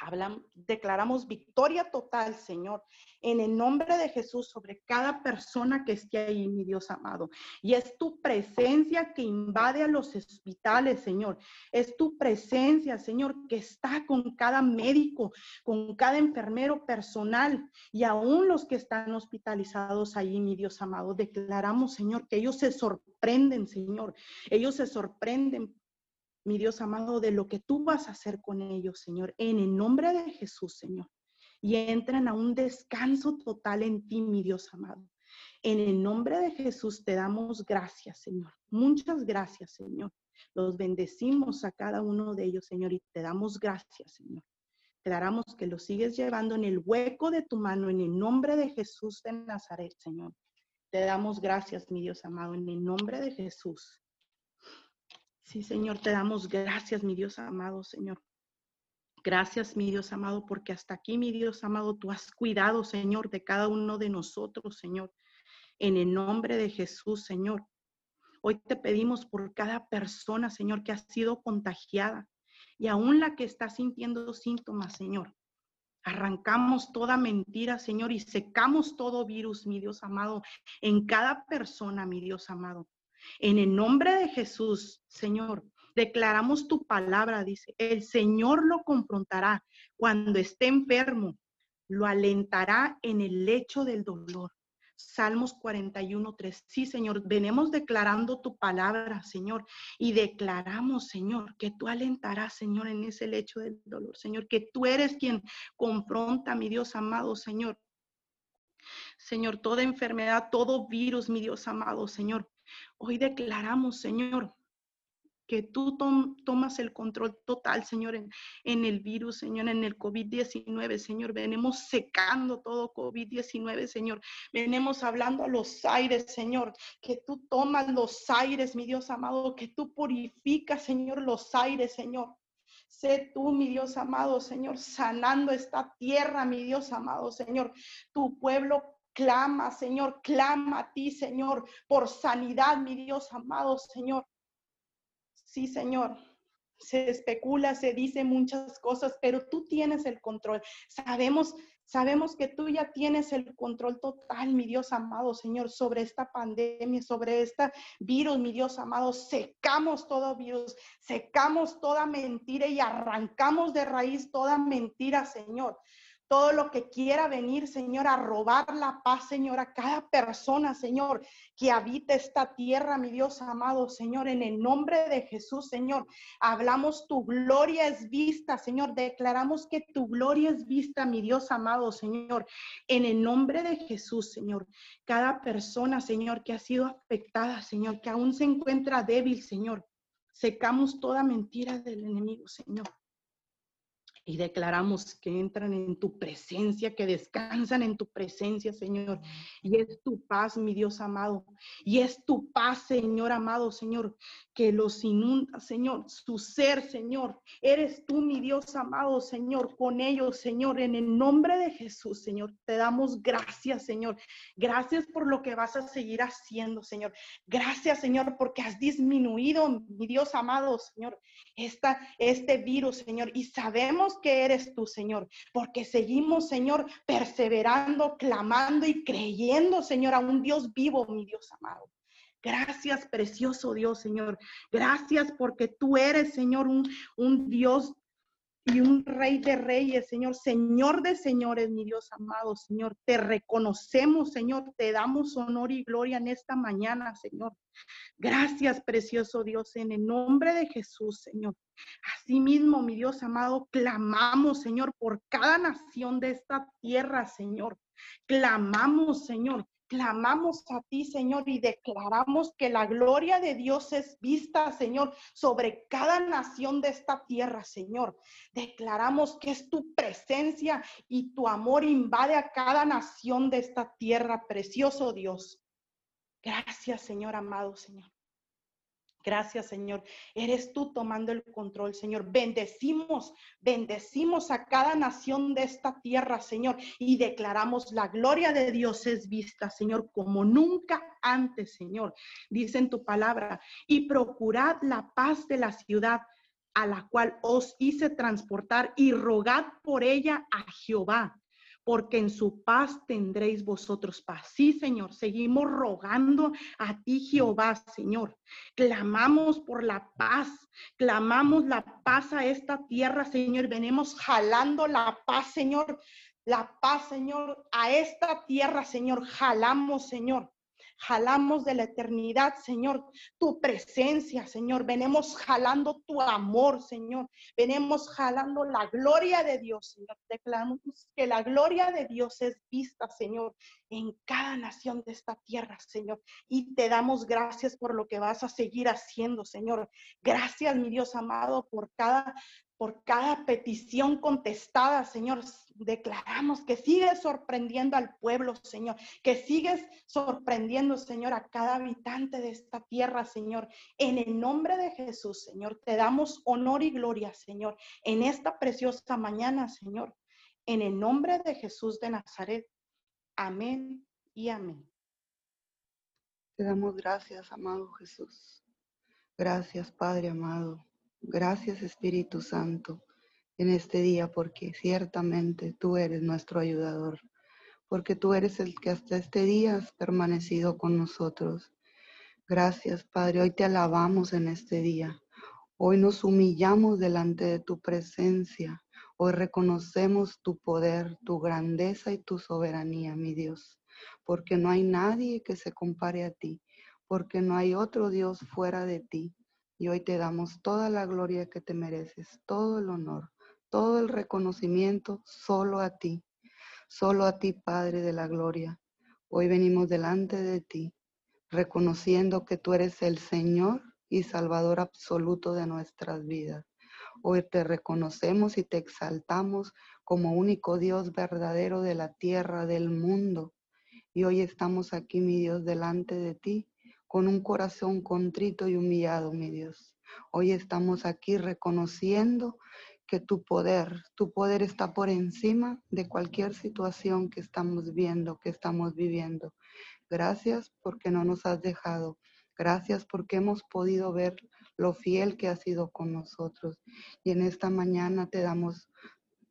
Hablamos, declaramos victoria total, Señor, en el nombre de Jesús sobre cada persona que esté ahí, mi Dios amado. Y es tu presencia que invade a los hospitales, Señor. Es tu presencia, Señor, que está con cada médico, con cada enfermero personal y aún los que están hospitalizados ahí, mi Dios amado. Declaramos, Señor, que ellos se sorprenden, Señor. Ellos se sorprenden mi Dios amado, de lo que tú vas a hacer con ellos, Señor, en el nombre de Jesús, Señor. Y entran a un descanso total en ti, mi Dios amado. En el nombre de Jesús te damos gracias, Señor. Muchas gracias, Señor. Los bendecimos a cada uno de ellos, Señor, y te damos gracias, Señor. Declaramos que lo sigues llevando en el hueco de tu mano, en el nombre de Jesús de Nazaret, Señor. Te damos gracias, mi Dios amado, en el nombre de Jesús. Sí, Señor, te damos gracias, mi Dios amado, Señor. Gracias, mi Dios amado, porque hasta aquí, mi Dios amado, tú has cuidado, Señor, de cada uno de nosotros, Señor. En el nombre de Jesús, Señor. Hoy te pedimos por cada persona, Señor, que ha sido contagiada y aún la que está sintiendo síntomas, Señor. Arrancamos toda mentira, Señor, y secamos todo virus, mi Dios amado, en cada persona, mi Dios amado. En el nombre de Jesús, Señor, declaramos tu palabra, dice, el Señor lo confrontará cuando esté enfermo, lo alentará en el lecho del dolor. Salmos 41, 3. Sí, Señor, venimos declarando tu palabra, Señor, y declaramos, Señor, que tú alentarás, Señor, en ese lecho del dolor, Señor, que tú eres quien confronta, mi Dios amado, Señor. Señor, toda enfermedad, todo virus, mi Dios amado, Señor, Hoy declaramos, Señor, que tú tomas el control total, Señor, en, en el virus, Señor, en el COVID-19, Señor. Venimos secando todo COVID-19, Señor. Venimos hablando a los aires, Señor, que tú tomas los aires, mi Dios amado, que tú purificas, Señor, los aires, Señor. Sé tú, mi Dios amado, Señor, sanando esta tierra, mi Dios amado, Señor. Tu pueblo Clama, Señor, clama a ti, Señor, por sanidad, mi Dios amado, Señor. Sí, Señor. Se especula, se dice muchas cosas, pero tú tienes el control. Sabemos, sabemos que tú ya tienes el control total, mi Dios amado, Señor, sobre esta pandemia, sobre este virus, mi Dios amado. Secamos todo virus, secamos toda mentira y arrancamos de raíz toda mentira, Señor todo lo que quiera venir, Señor, a robar la paz, Señor, a cada persona, Señor, que habita esta tierra, mi Dios amado, Señor, en el nombre de Jesús, Señor. Hablamos, tu gloria es vista, Señor. Declaramos que tu gloria es vista, mi Dios amado, Señor, en el nombre de Jesús, Señor. Cada persona, Señor, que ha sido afectada, Señor, que aún se encuentra débil, Señor. Secamos toda mentira del enemigo, Señor y declaramos que entran en tu presencia, que descansan en tu presencia, Señor. Y es tu paz, mi Dios amado. Y es tu paz, Señor amado, Señor, que los inunda, Señor. Su ser, Señor. Eres tú, mi Dios amado, Señor, con ellos, Señor. En el nombre de Jesús, Señor, te damos gracias, Señor. Gracias por lo que vas a seguir haciendo, Señor. Gracias, Señor, porque has disminuido, mi Dios amado, Señor, esta, este virus, Señor. Y sabemos que eres tú, Señor, porque seguimos, Señor, perseverando, clamando y creyendo, Señor, a un Dios vivo, mi Dios amado. Gracias, precioso Dios, Señor. Gracias porque tú eres, Señor, un, un Dios y un rey de reyes, Señor, Señor de señores, mi Dios amado, Señor. Te reconocemos, Señor, te damos honor y gloria en esta mañana, Señor. Gracias, precioso Dios, en el nombre de Jesús, Señor. Asimismo, mi Dios amado, clamamos, Señor, por cada nación de esta tierra, Señor. Clamamos, Señor, clamamos a ti, Señor, y declaramos que la gloria de Dios es vista, Señor, sobre cada nación de esta tierra, Señor. Declaramos que es tu presencia y tu amor invade a cada nación de esta tierra, precioso Dios. Gracias, Señor amado, Señor. Gracias, Señor. Eres tú tomando el control, Señor. Bendecimos, bendecimos a cada nación de esta tierra, Señor, y declaramos la gloria de Dios es vista, Señor, como nunca antes, Señor. Dice en tu palabra, y procurad la paz de la ciudad a la cual os hice transportar y rogad por ella a Jehová porque en su paz tendréis vosotros paz. Sí, Señor, seguimos rogando a ti, Jehová, Señor. Clamamos por la paz, clamamos la paz a esta tierra, Señor. Venimos jalando la paz, Señor. La paz, Señor, a esta tierra, Señor. Jalamos, Señor. Jalamos de la eternidad, Señor, tu presencia, Señor. Venimos jalando tu amor, Señor. Venimos jalando la gloria de Dios, Señor. Declaramos que la gloria de Dios es vista, Señor, en cada nación de esta tierra, Señor. Y te damos gracias por lo que vas a seguir haciendo, Señor. Gracias, mi Dios amado, por cada por cada petición contestada, Señor. Declaramos que sigues sorprendiendo al pueblo, Señor, que sigues sorprendiendo, Señor, a cada habitante de esta tierra, Señor. En el nombre de Jesús, Señor, te damos honor y gloria, Señor, en esta preciosa mañana, Señor. En el nombre de Jesús de Nazaret. Amén y amén. Te damos gracias, amado Jesús. Gracias, Padre amado Gracias Espíritu Santo en este día porque ciertamente tú eres nuestro ayudador, porque tú eres el que hasta este día has permanecido con nosotros. Gracias Padre, hoy te alabamos en este día. Hoy nos humillamos delante de tu presencia. Hoy reconocemos tu poder, tu grandeza y tu soberanía, mi Dios, porque no hay nadie que se compare a ti, porque no hay otro Dios fuera de ti. Y hoy te damos toda la gloria que te mereces, todo el honor, todo el reconocimiento solo a ti, solo a ti, Padre de la gloria. Hoy venimos delante de ti, reconociendo que tú eres el Señor y Salvador absoluto de nuestras vidas. Hoy te reconocemos y te exaltamos como único Dios verdadero de la tierra, del mundo. Y hoy estamos aquí, mi Dios, delante de ti con un corazón contrito y humillado, mi Dios. Hoy estamos aquí reconociendo que tu poder, tu poder está por encima de cualquier situación que estamos viendo, que estamos viviendo. Gracias porque no nos has dejado. Gracias porque hemos podido ver lo fiel que has sido con nosotros. Y en esta mañana te damos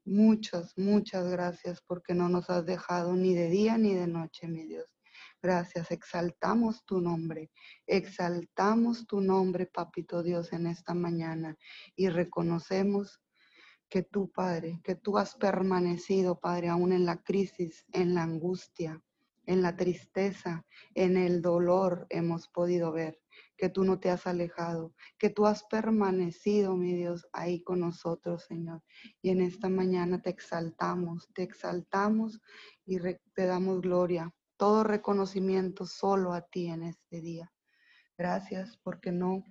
muchas, muchas gracias porque no nos has dejado ni de día ni de noche, mi Dios. Gracias, exaltamos tu nombre, exaltamos tu nombre, Papito Dios, en esta mañana y reconocemos que tú, Padre, que tú has permanecido, Padre, aún en la crisis, en la angustia, en la tristeza, en el dolor hemos podido ver que tú no te has alejado, que tú has permanecido, mi Dios, ahí con nosotros, Señor. Y en esta mañana te exaltamos, te exaltamos y te damos gloria todo reconocimiento solo a ti en este día. Gracias porque no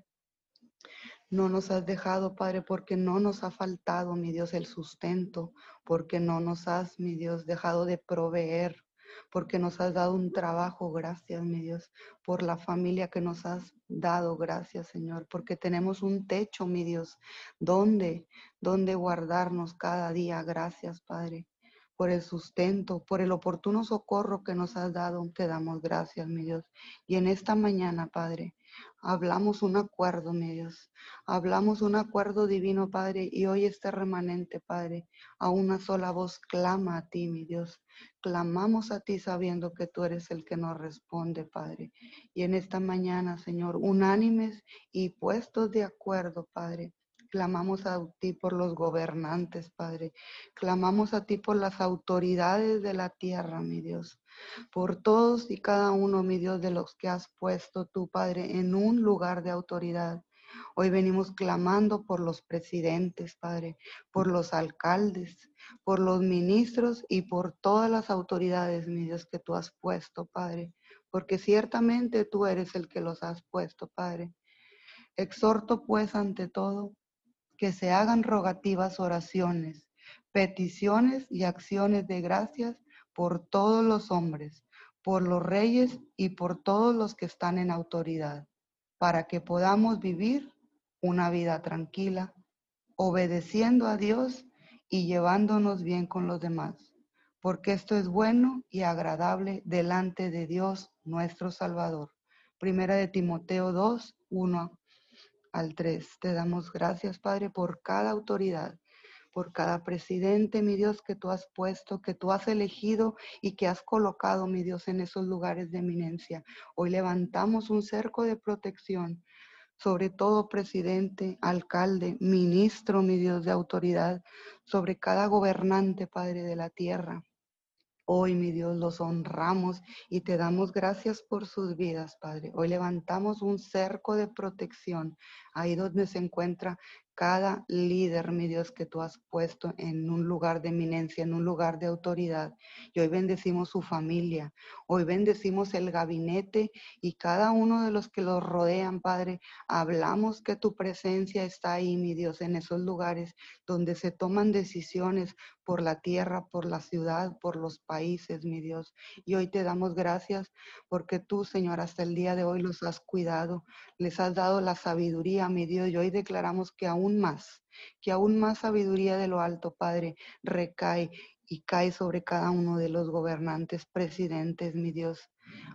no nos has dejado, Padre, porque no nos ha faltado, mi Dios, el sustento, porque no nos has, mi Dios, dejado de proveer, porque nos has dado un trabajo, gracias, mi Dios, por la familia que nos has dado, gracias, Señor, porque tenemos un techo, mi Dios, donde, donde guardarnos cada día, gracias, Padre por el sustento, por el oportuno socorro que nos has dado. Te damos gracias, mi Dios. Y en esta mañana, Padre, hablamos un acuerdo, mi Dios. Hablamos un acuerdo divino, Padre. Y hoy este remanente, Padre, a una sola voz clama a ti, mi Dios. Clamamos a ti sabiendo que tú eres el que nos responde, Padre. Y en esta mañana, Señor, unánimes y puestos de acuerdo, Padre Clamamos a ti por los gobernantes, Padre. Clamamos a ti por las autoridades de la tierra, mi Dios. Por todos y cada uno, mi Dios, de los que has puesto tú, Padre, en un lugar de autoridad. Hoy venimos clamando por los presidentes, Padre, por los alcaldes, por los ministros y por todas las autoridades, mi Dios, que tú has puesto, Padre, porque ciertamente tú eres el que los has puesto, Padre. Exhorto pues ante todo que se hagan rogativas oraciones, peticiones y acciones de gracias por todos los hombres, por los reyes y por todos los que están en autoridad, para que podamos vivir una vida tranquila, obedeciendo a Dios y llevándonos bien con los demás, porque esto es bueno y agradable delante de Dios nuestro Salvador. Primera de Timoteo 2, 1 al 3. Te damos gracias, Padre, por cada autoridad, por cada presidente, mi Dios, que tú has puesto, que tú has elegido y que has colocado, mi Dios, en esos lugares de eminencia. Hoy levantamos un cerco de protección sobre todo presidente, alcalde, ministro, mi Dios de autoridad, sobre cada gobernante, Padre de la tierra. Hoy, mi Dios, los honramos y te damos gracias por sus vidas, Padre. Hoy levantamos un cerco de protección ahí donde se encuentra cada líder, mi Dios, que tú has puesto en un lugar de eminencia, en un lugar de autoridad. Y hoy bendecimos su familia, hoy bendecimos el gabinete y cada uno de los que los rodean, Padre. Hablamos que tu presencia está ahí, mi Dios, en esos lugares donde se toman decisiones por la tierra, por la ciudad, por los países, mi Dios. Y hoy te damos gracias porque tú, Señor, hasta el día de hoy los has cuidado, les has dado la sabiduría, mi Dios. Y hoy declaramos que aún más, que aún más sabiduría de lo alto, Padre, recae y cae sobre cada uno de los gobernantes, presidentes, mi Dios.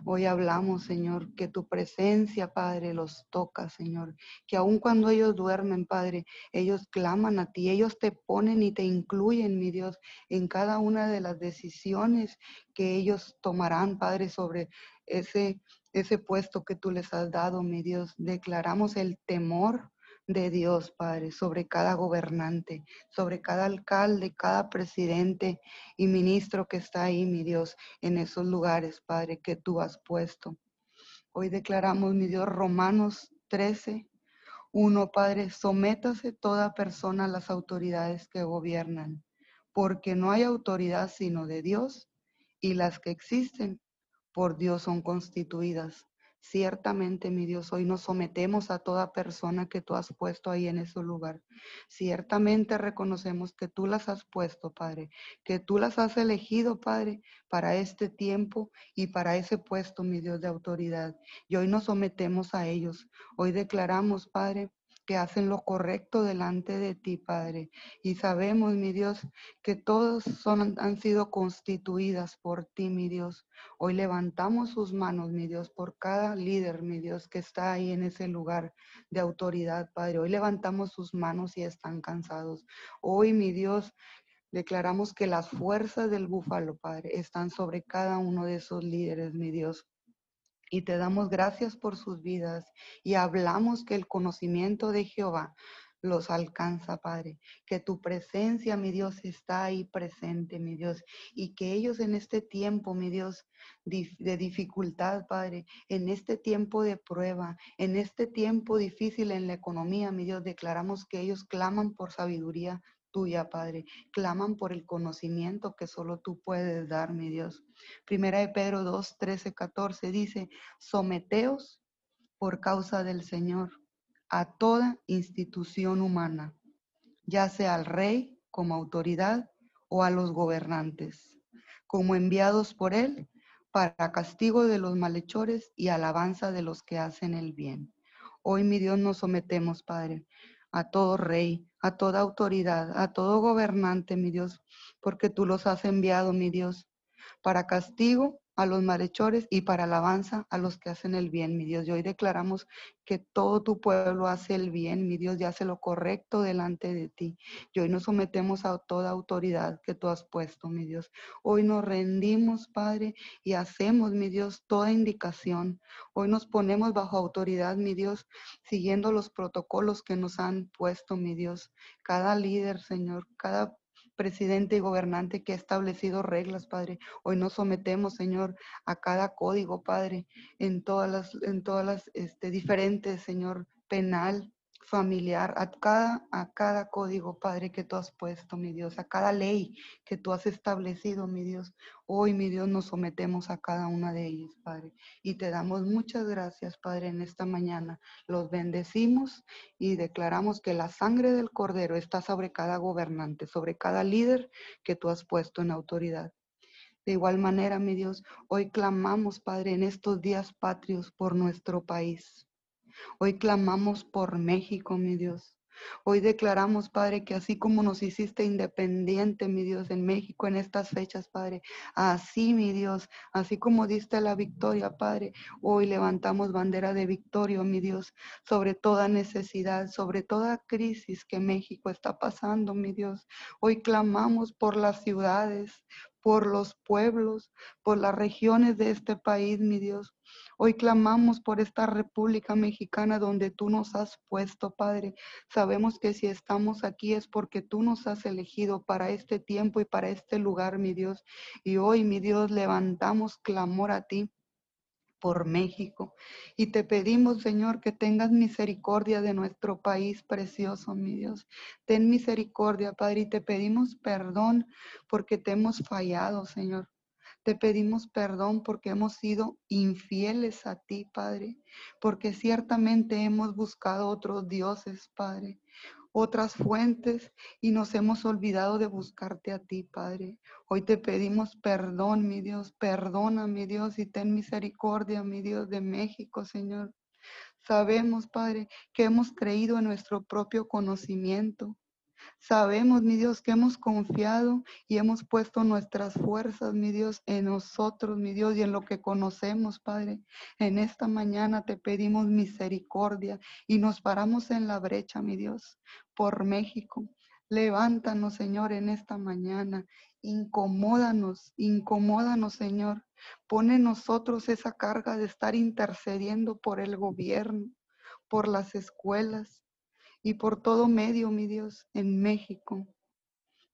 Hoy hablamos, Señor, que tu presencia, Padre, los toca, Señor. Que aun cuando ellos duermen, Padre, ellos claman a ti, ellos te ponen y te incluyen, mi Dios, en cada una de las decisiones que ellos tomarán, Padre, sobre ese, ese puesto que tú les has dado, mi Dios. Declaramos el temor de Dios, Padre, sobre cada gobernante, sobre cada alcalde, cada presidente y ministro que está ahí, mi Dios, en esos lugares, Padre, que tú has puesto. Hoy declaramos, mi Dios, Romanos 13, 1, Padre, sométase toda persona a las autoridades que gobiernan, porque no hay autoridad sino de Dios y las que existen por Dios son constituidas. Ciertamente, mi Dios, hoy nos sometemos a toda persona que tú has puesto ahí en ese lugar. Ciertamente reconocemos que tú las has puesto, Padre, que tú las has elegido, Padre, para este tiempo y para ese puesto, mi Dios, de autoridad. Y hoy nos sometemos a ellos. Hoy declaramos, Padre, que hacen lo correcto delante de ti, Padre. Y sabemos, mi Dios, que todos son, han sido constituidas por ti, mi Dios. Hoy levantamos sus manos, mi Dios, por cada líder, mi Dios, que está ahí en ese lugar de autoridad, Padre. Hoy levantamos sus manos y están cansados. Hoy, mi Dios, declaramos que las fuerzas del búfalo, Padre, están sobre cada uno de esos líderes, mi Dios y te damos gracias por sus vidas y hablamos que el conocimiento de Jehová los alcanza, Padre. Que tu presencia, mi Dios, está ahí presente, mi Dios. Y que ellos en este tiempo, mi Dios, de dificultad, Padre, en este tiempo de prueba, en este tiempo difícil en la economía, mi Dios, declaramos que ellos claman por sabiduría tuya, Padre. Claman por el conocimiento que solo tú puedes dar, mi Dios. Primera de Pedro 2, 13, 14 dice, someteos por causa del Señor a toda institución humana, ya sea al rey como autoridad o a los gobernantes, como enviados por él para castigo de los malhechores y alabanza de los que hacen el bien. Hoy, mi Dios, nos sometemos, Padre, a todo rey, a toda autoridad, a todo gobernante, mi Dios, porque tú los has enviado, mi Dios, para castigo a los malhechores y para alabanza a los que hacen el bien, mi Dios. Y hoy declaramos que todo tu pueblo hace el bien, mi Dios, y hace lo correcto delante de ti. Y hoy nos sometemos a toda autoridad que tú has puesto, mi Dios. Hoy nos rendimos, Padre, y hacemos, mi Dios, toda indicación. Hoy nos ponemos bajo autoridad, mi Dios, siguiendo los protocolos que nos han puesto, mi Dios. Cada líder, Señor, cada presidente y gobernante que ha establecido reglas, Padre. Hoy nos sometemos, Señor, a cada código, Padre, en todas las, en todas las este, diferentes, Señor, penal, familiar, a cada, a cada código, Padre, que tú has puesto, mi Dios, a cada ley que tú has establecido, mi Dios. Hoy, mi Dios, nos sometemos a cada una de ellas, Padre. Y te damos muchas gracias, Padre, en esta mañana. Los bendecimos y declaramos que la sangre del Cordero está sobre cada gobernante, sobre cada líder que tú has puesto en autoridad. De igual manera, mi Dios, hoy clamamos, Padre, en estos días patrios por nuestro país. Hoy clamamos por México, mi Dios. Hoy declaramos, Padre, que así como nos hiciste independiente, mi Dios, en México en estas fechas, Padre, así, mi Dios, así como diste la victoria, Padre, hoy levantamos bandera de victoria, mi Dios, sobre toda necesidad, sobre toda crisis que México está pasando, mi Dios. Hoy clamamos por las ciudades, por los pueblos, por las regiones de este país, mi Dios. Hoy clamamos por esta República Mexicana donde tú nos has puesto, Padre. Sabemos que si estamos aquí es porque tú nos has elegido para este tiempo y para este lugar, mi Dios. Y hoy, mi Dios, levantamos clamor a ti por México. Y te pedimos, Señor, que tengas misericordia de nuestro país precioso, mi Dios. Ten misericordia, Padre, y te pedimos perdón porque te hemos fallado, Señor. Te pedimos perdón porque hemos sido infieles a ti, Padre, porque ciertamente hemos buscado otros dioses, Padre otras fuentes y nos hemos olvidado de buscarte a ti, Padre. Hoy te pedimos perdón, mi Dios, perdona, mi Dios, y ten misericordia, mi Dios, de México, Señor. Sabemos, Padre, que hemos creído en nuestro propio conocimiento, Sabemos, mi Dios, que hemos confiado y hemos puesto nuestras fuerzas, mi Dios, en nosotros, mi Dios, y en lo que conocemos, Padre. En esta mañana te pedimos misericordia y nos paramos en la brecha, mi Dios, por México. Levántanos, Señor, en esta mañana. Incomódanos, incomódanos, Señor. Pone en nosotros esa carga de estar intercediendo por el gobierno, por las escuelas, y por todo medio, mi Dios, en México.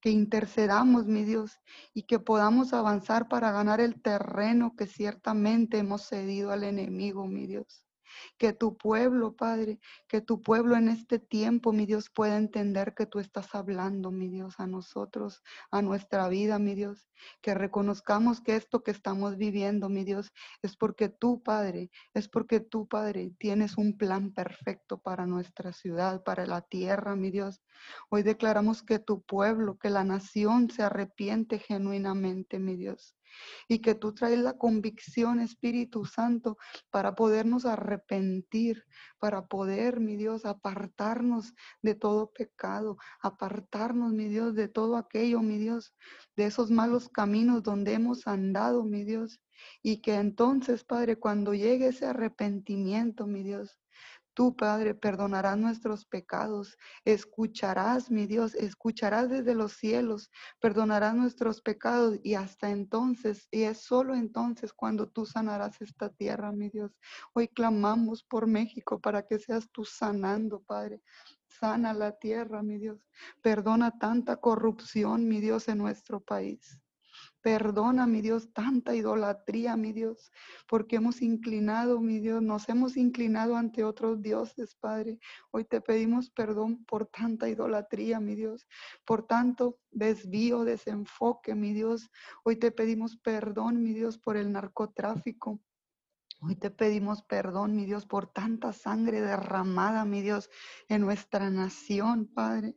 Que intercedamos, mi Dios, y que podamos avanzar para ganar el terreno que ciertamente hemos cedido al enemigo, mi Dios. Que tu pueblo, Padre, que tu pueblo en este tiempo, mi Dios, pueda entender que tú estás hablando, mi Dios, a nosotros, a nuestra vida, mi Dios. Que reconozcamos que esto que estamos viviendo, mi Dios, es porque tú, Padre, es porque tú, Padre, tienes un plan perfecto para nuestra ciudad, para la tierra, mi Dios. Hoy declaramos que tu pueblo, que la nación se arrepiente genuinamente, mi Dios y que tú traes la convicción, Espíritu Santo, para podernos arrepentir, para poder, mi Dios, apartarnos de todo pecado, apartarnos, mi Dios, de todo aquello, mi Dios, de esos malos caminos donde hemos andado, mi Dios. Y que entonces, Padre, cuando llegue ese arrepentimiento, mi Dios, Tú, Padre, perdonarás nuestros pecados. Escucharás, mi Dios, escucharás desde los cielos, perdonarás nuestros pecados y hasta entonces, y es solo entonces cuando tú sanarás esta tierra, mi Dios. Hoy clamamos por México para que seas tú sanando, Padre. Sana la tierra, mi Dios. Perdona tanta corrupción, mi Dios, en nuestro país. Perdona, mi Dios, tanta idolatría, mi Dios, porque hemos inclinado, mi Dios, nos hemos inclinado ante otros dioses, Padre. Hoy te pedimos perdón por tanta idolatría, mi Dios, por tanto desvío, desenfoque, mi Dios. Hoy te pedimos perdón, mi Dios, por el narcotráfico. Hoy te pedimos perdón, mi Dios, por tanta sangre derramada, mi Dios, en nuestra nación, Padre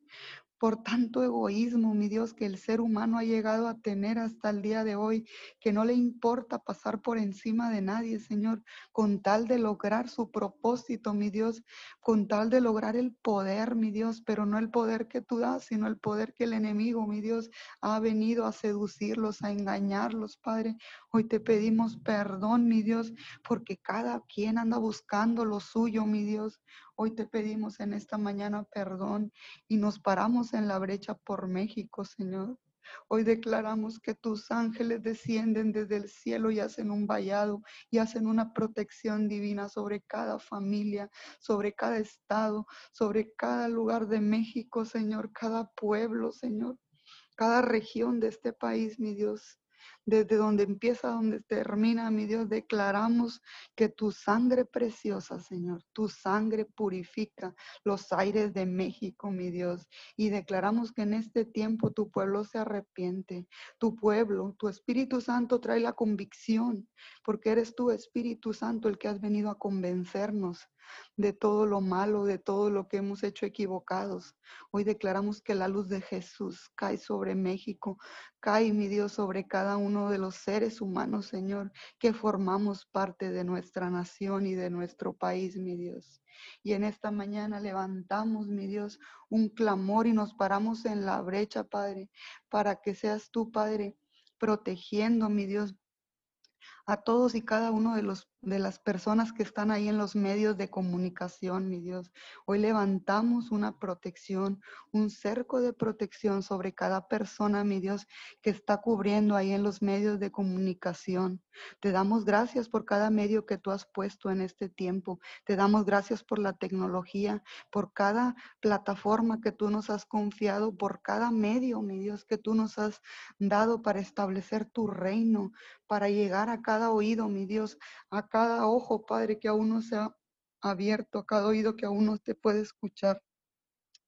por tanto egoísmo, mi Dios, que el ser humano ha llegado a tener hasta el día de hoy, que no le importa pasar por encima de nadie, Señor, con tal de lograr su propósito, mi Dios, con tal de lograr el poder, mi Dios, pero no el poder que tú das, sino el poder que el enemigo, mi Dios, ha venido a seducirlos, a engañarlos, Padre. Hoy te pedimos perdón, mi Dios, porque cada quien anda buscando lo suyo, mi Dios. Hoy te pedimos en esta mañana perdón y nos paramos en la brecha por México, Señor. Hoy declaramos que tus ángeles descienden desde el cielo y hacen un vallado y hacen una protección divina sobre cada familia, sobre cada estado, sobre cada lugar de México, Señor, cada pueblo, Señor, cada región de este país, mi Dios desde donde empieza, donde termina, mi Dios, declaramos que tu sangre preciosa, Señor, tu sangre purifica los aires de México, mi Dios. Y declaramos que en este tiempo tu pueblo se arrepiente, tu pueblo, tu Espíritu Santo trae la convicción, porque eres tu Espíritu Santo el que has venido a convencernos de todo lo malo, de todo lo que hemos hecho equivocados. Hoy declaramos que la luz de Jesús cae sobre México, cae, mi Dios, sobre cada uno de los seres humanos, Señor, que formamos parte de nuestra nación y de nuestro país, mi Dios. Y en esta mañana levantamos, mi Dios, un clamor y nos paramos en la brecha, Padre, para que seas tú, Padre, protegiendo, mi Dios, a todos y cada uno de los de las personas que están ahí en los medios de comunicación, mi Dios. Hoy levantamos una protección, un cerco de protección sobre cada persona, mi Dios, que está cubriendo ahí en los medios de comunicación. Te damos gracias por cada medio que tú has puesto en este tiempo. Te damos gracias por la tecnología, por cada plataforma que tú nos has confiado, por cada medio, mi Dios, que tú nos has dado para establecer tu reino, para llegar a oído, mi Dios, a cada ojo, Padre, que aún no se ha abierto, a cada oído que aún no te puede escuchar.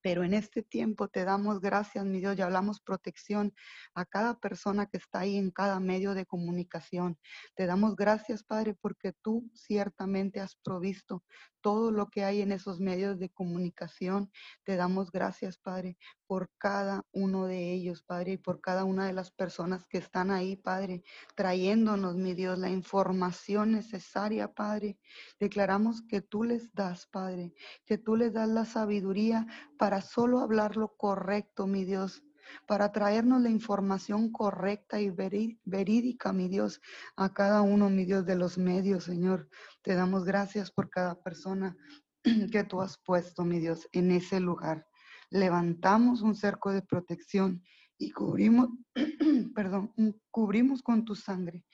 Pero en este tiempo te damos gracias, mi Dios, y hablamos protección a cada persona que está ahí en cada medio de comunicación. Te damos gracias, Padre, porque tú ciertamente has provisto todo lo que hay en esos medios de comunicación. Te damos gracias, Padre, por cada uno de ellos, Padre, y por cada una de las personas que están ahí, Padre, trayéndonos, mi Dios, la información necesaria, Padre. Declaramos que tú les das, Padre, que tú les das la sabiduría para solo hablar lo correcto, mi Dios para traernos la información correcta y verídica, mi Dios, a cada uno, mi Dios, de los medios, Señor. Te damos gracias por cada persona que tú has puesto, mi Dios, en ese lugar. Levantamos un cerco de protección y cubrimos, perdón, cubrimos con tu sangre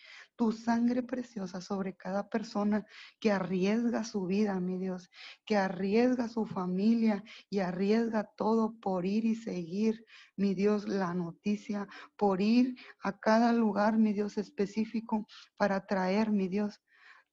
tu sangre preciosa sobre cada persona que arriesga su vida, mi Dios, que arriesga su familia y arriesga todo por ir y seguir, mi Dios, la noticia, por ir a cada lugar, mi Dios, específico para traer, mi Dios,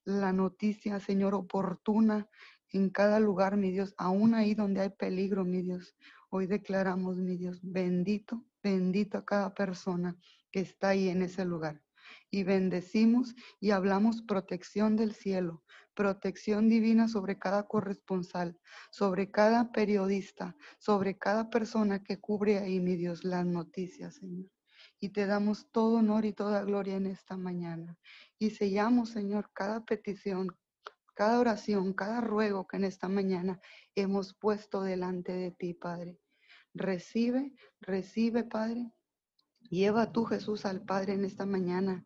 la noticia, Señor, oportuna en cada lugar, mi Dios, aún ahí donde hay peligro, mi Dios. Hoy declaramos, mi Dios, bendito, bendito a cada persona que está ahí en ese lugar y bendecimos y hablamos protección del cielo, protección divina sobre cada corresponsal, sobre cada periodista, sobre cada persona que cubre ahí, mi Dios, las noticias, Señor. Y te damos todo honor y toda gloria en esta mañana. Y sellamos, Señor, cada petición, cada oración, cada ruego que en esta mañana hemos puesto delante de ti, Padre. Recibe, recibe, Padre. Lleva tú, Jesús, al Padre en esta mañana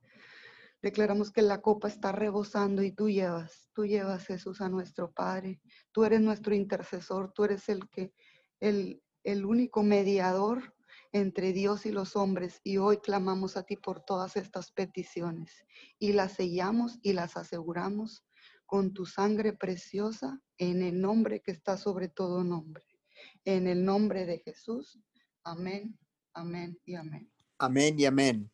Declaramos que la copa está rebosando y tú llevas, tú llevas Jesús a nuestro Padre. Tú eres nuestro intercesor, tú eres el que el, el único mediador entre Dios y los hombres y hoy clamamos a ti por todas estas peticiones y las sellamos y las aseguramos con tu sangre preciosa en el nombre que está sobre todo nombre. En el nombre de Jesús. Amén, amén y amén. Amén y amén.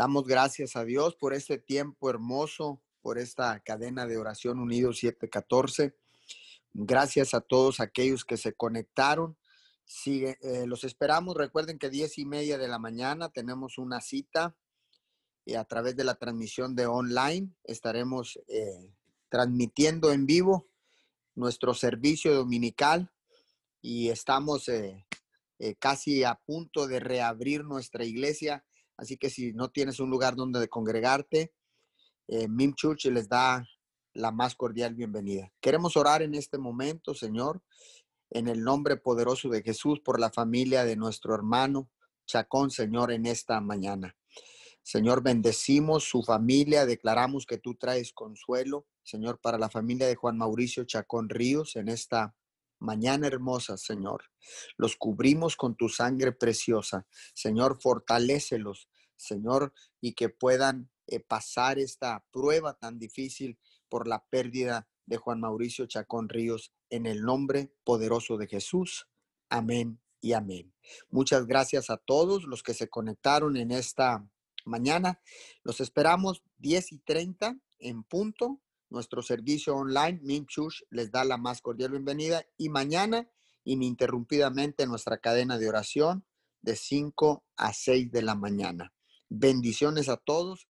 Damos gracias a Dios por este tiempo hermoso, por esta cadena de oración unido 714. Gracias a todos aquellos que se conectaron. Sigue, eh, los esperamos. Recuerden que diez y media de la mañana tenemos una cita y a través de la transmisión de online estaremos eh, transmitiendo en vivo nuestro servicio dominical y estamos eh, casi a punto de reabrir nuestra iglesia Así que si no tienes un lugar donde congregarte, eh, Mim Church les da la más cordial bienvenida. Queremos orar en este momento, Señor, en el nombre poderoso de Jesús, por la familia de nuestro hermano Chacón, Señor, en esta mañana. Señor, bendecimos su familia, declaramos que tú traes consuelo, Señor, para la familia de Juan Mauricio Chacón Ríos en esta mañana hermosa, Señor. Los cubrimos con tu sangre preciosa. Señor, fortalécelos, Señor, y que puedan eh, pasar esta prueba tan difícil por la pérdida de Juan Mauricio Chacón Ríos en el nombre poderoso de Jesús. Amén y amén. Muchas gracias a todos los que se conectaron en esta mañana. Los esperamos 10 y 30 en punto nuestro servicio online, Minchush, les da la más cordial bienvenida y mañana ininterrumpidamente nuestra cadena de oración de 5 a 6 de la mañana. Bendiciones a todos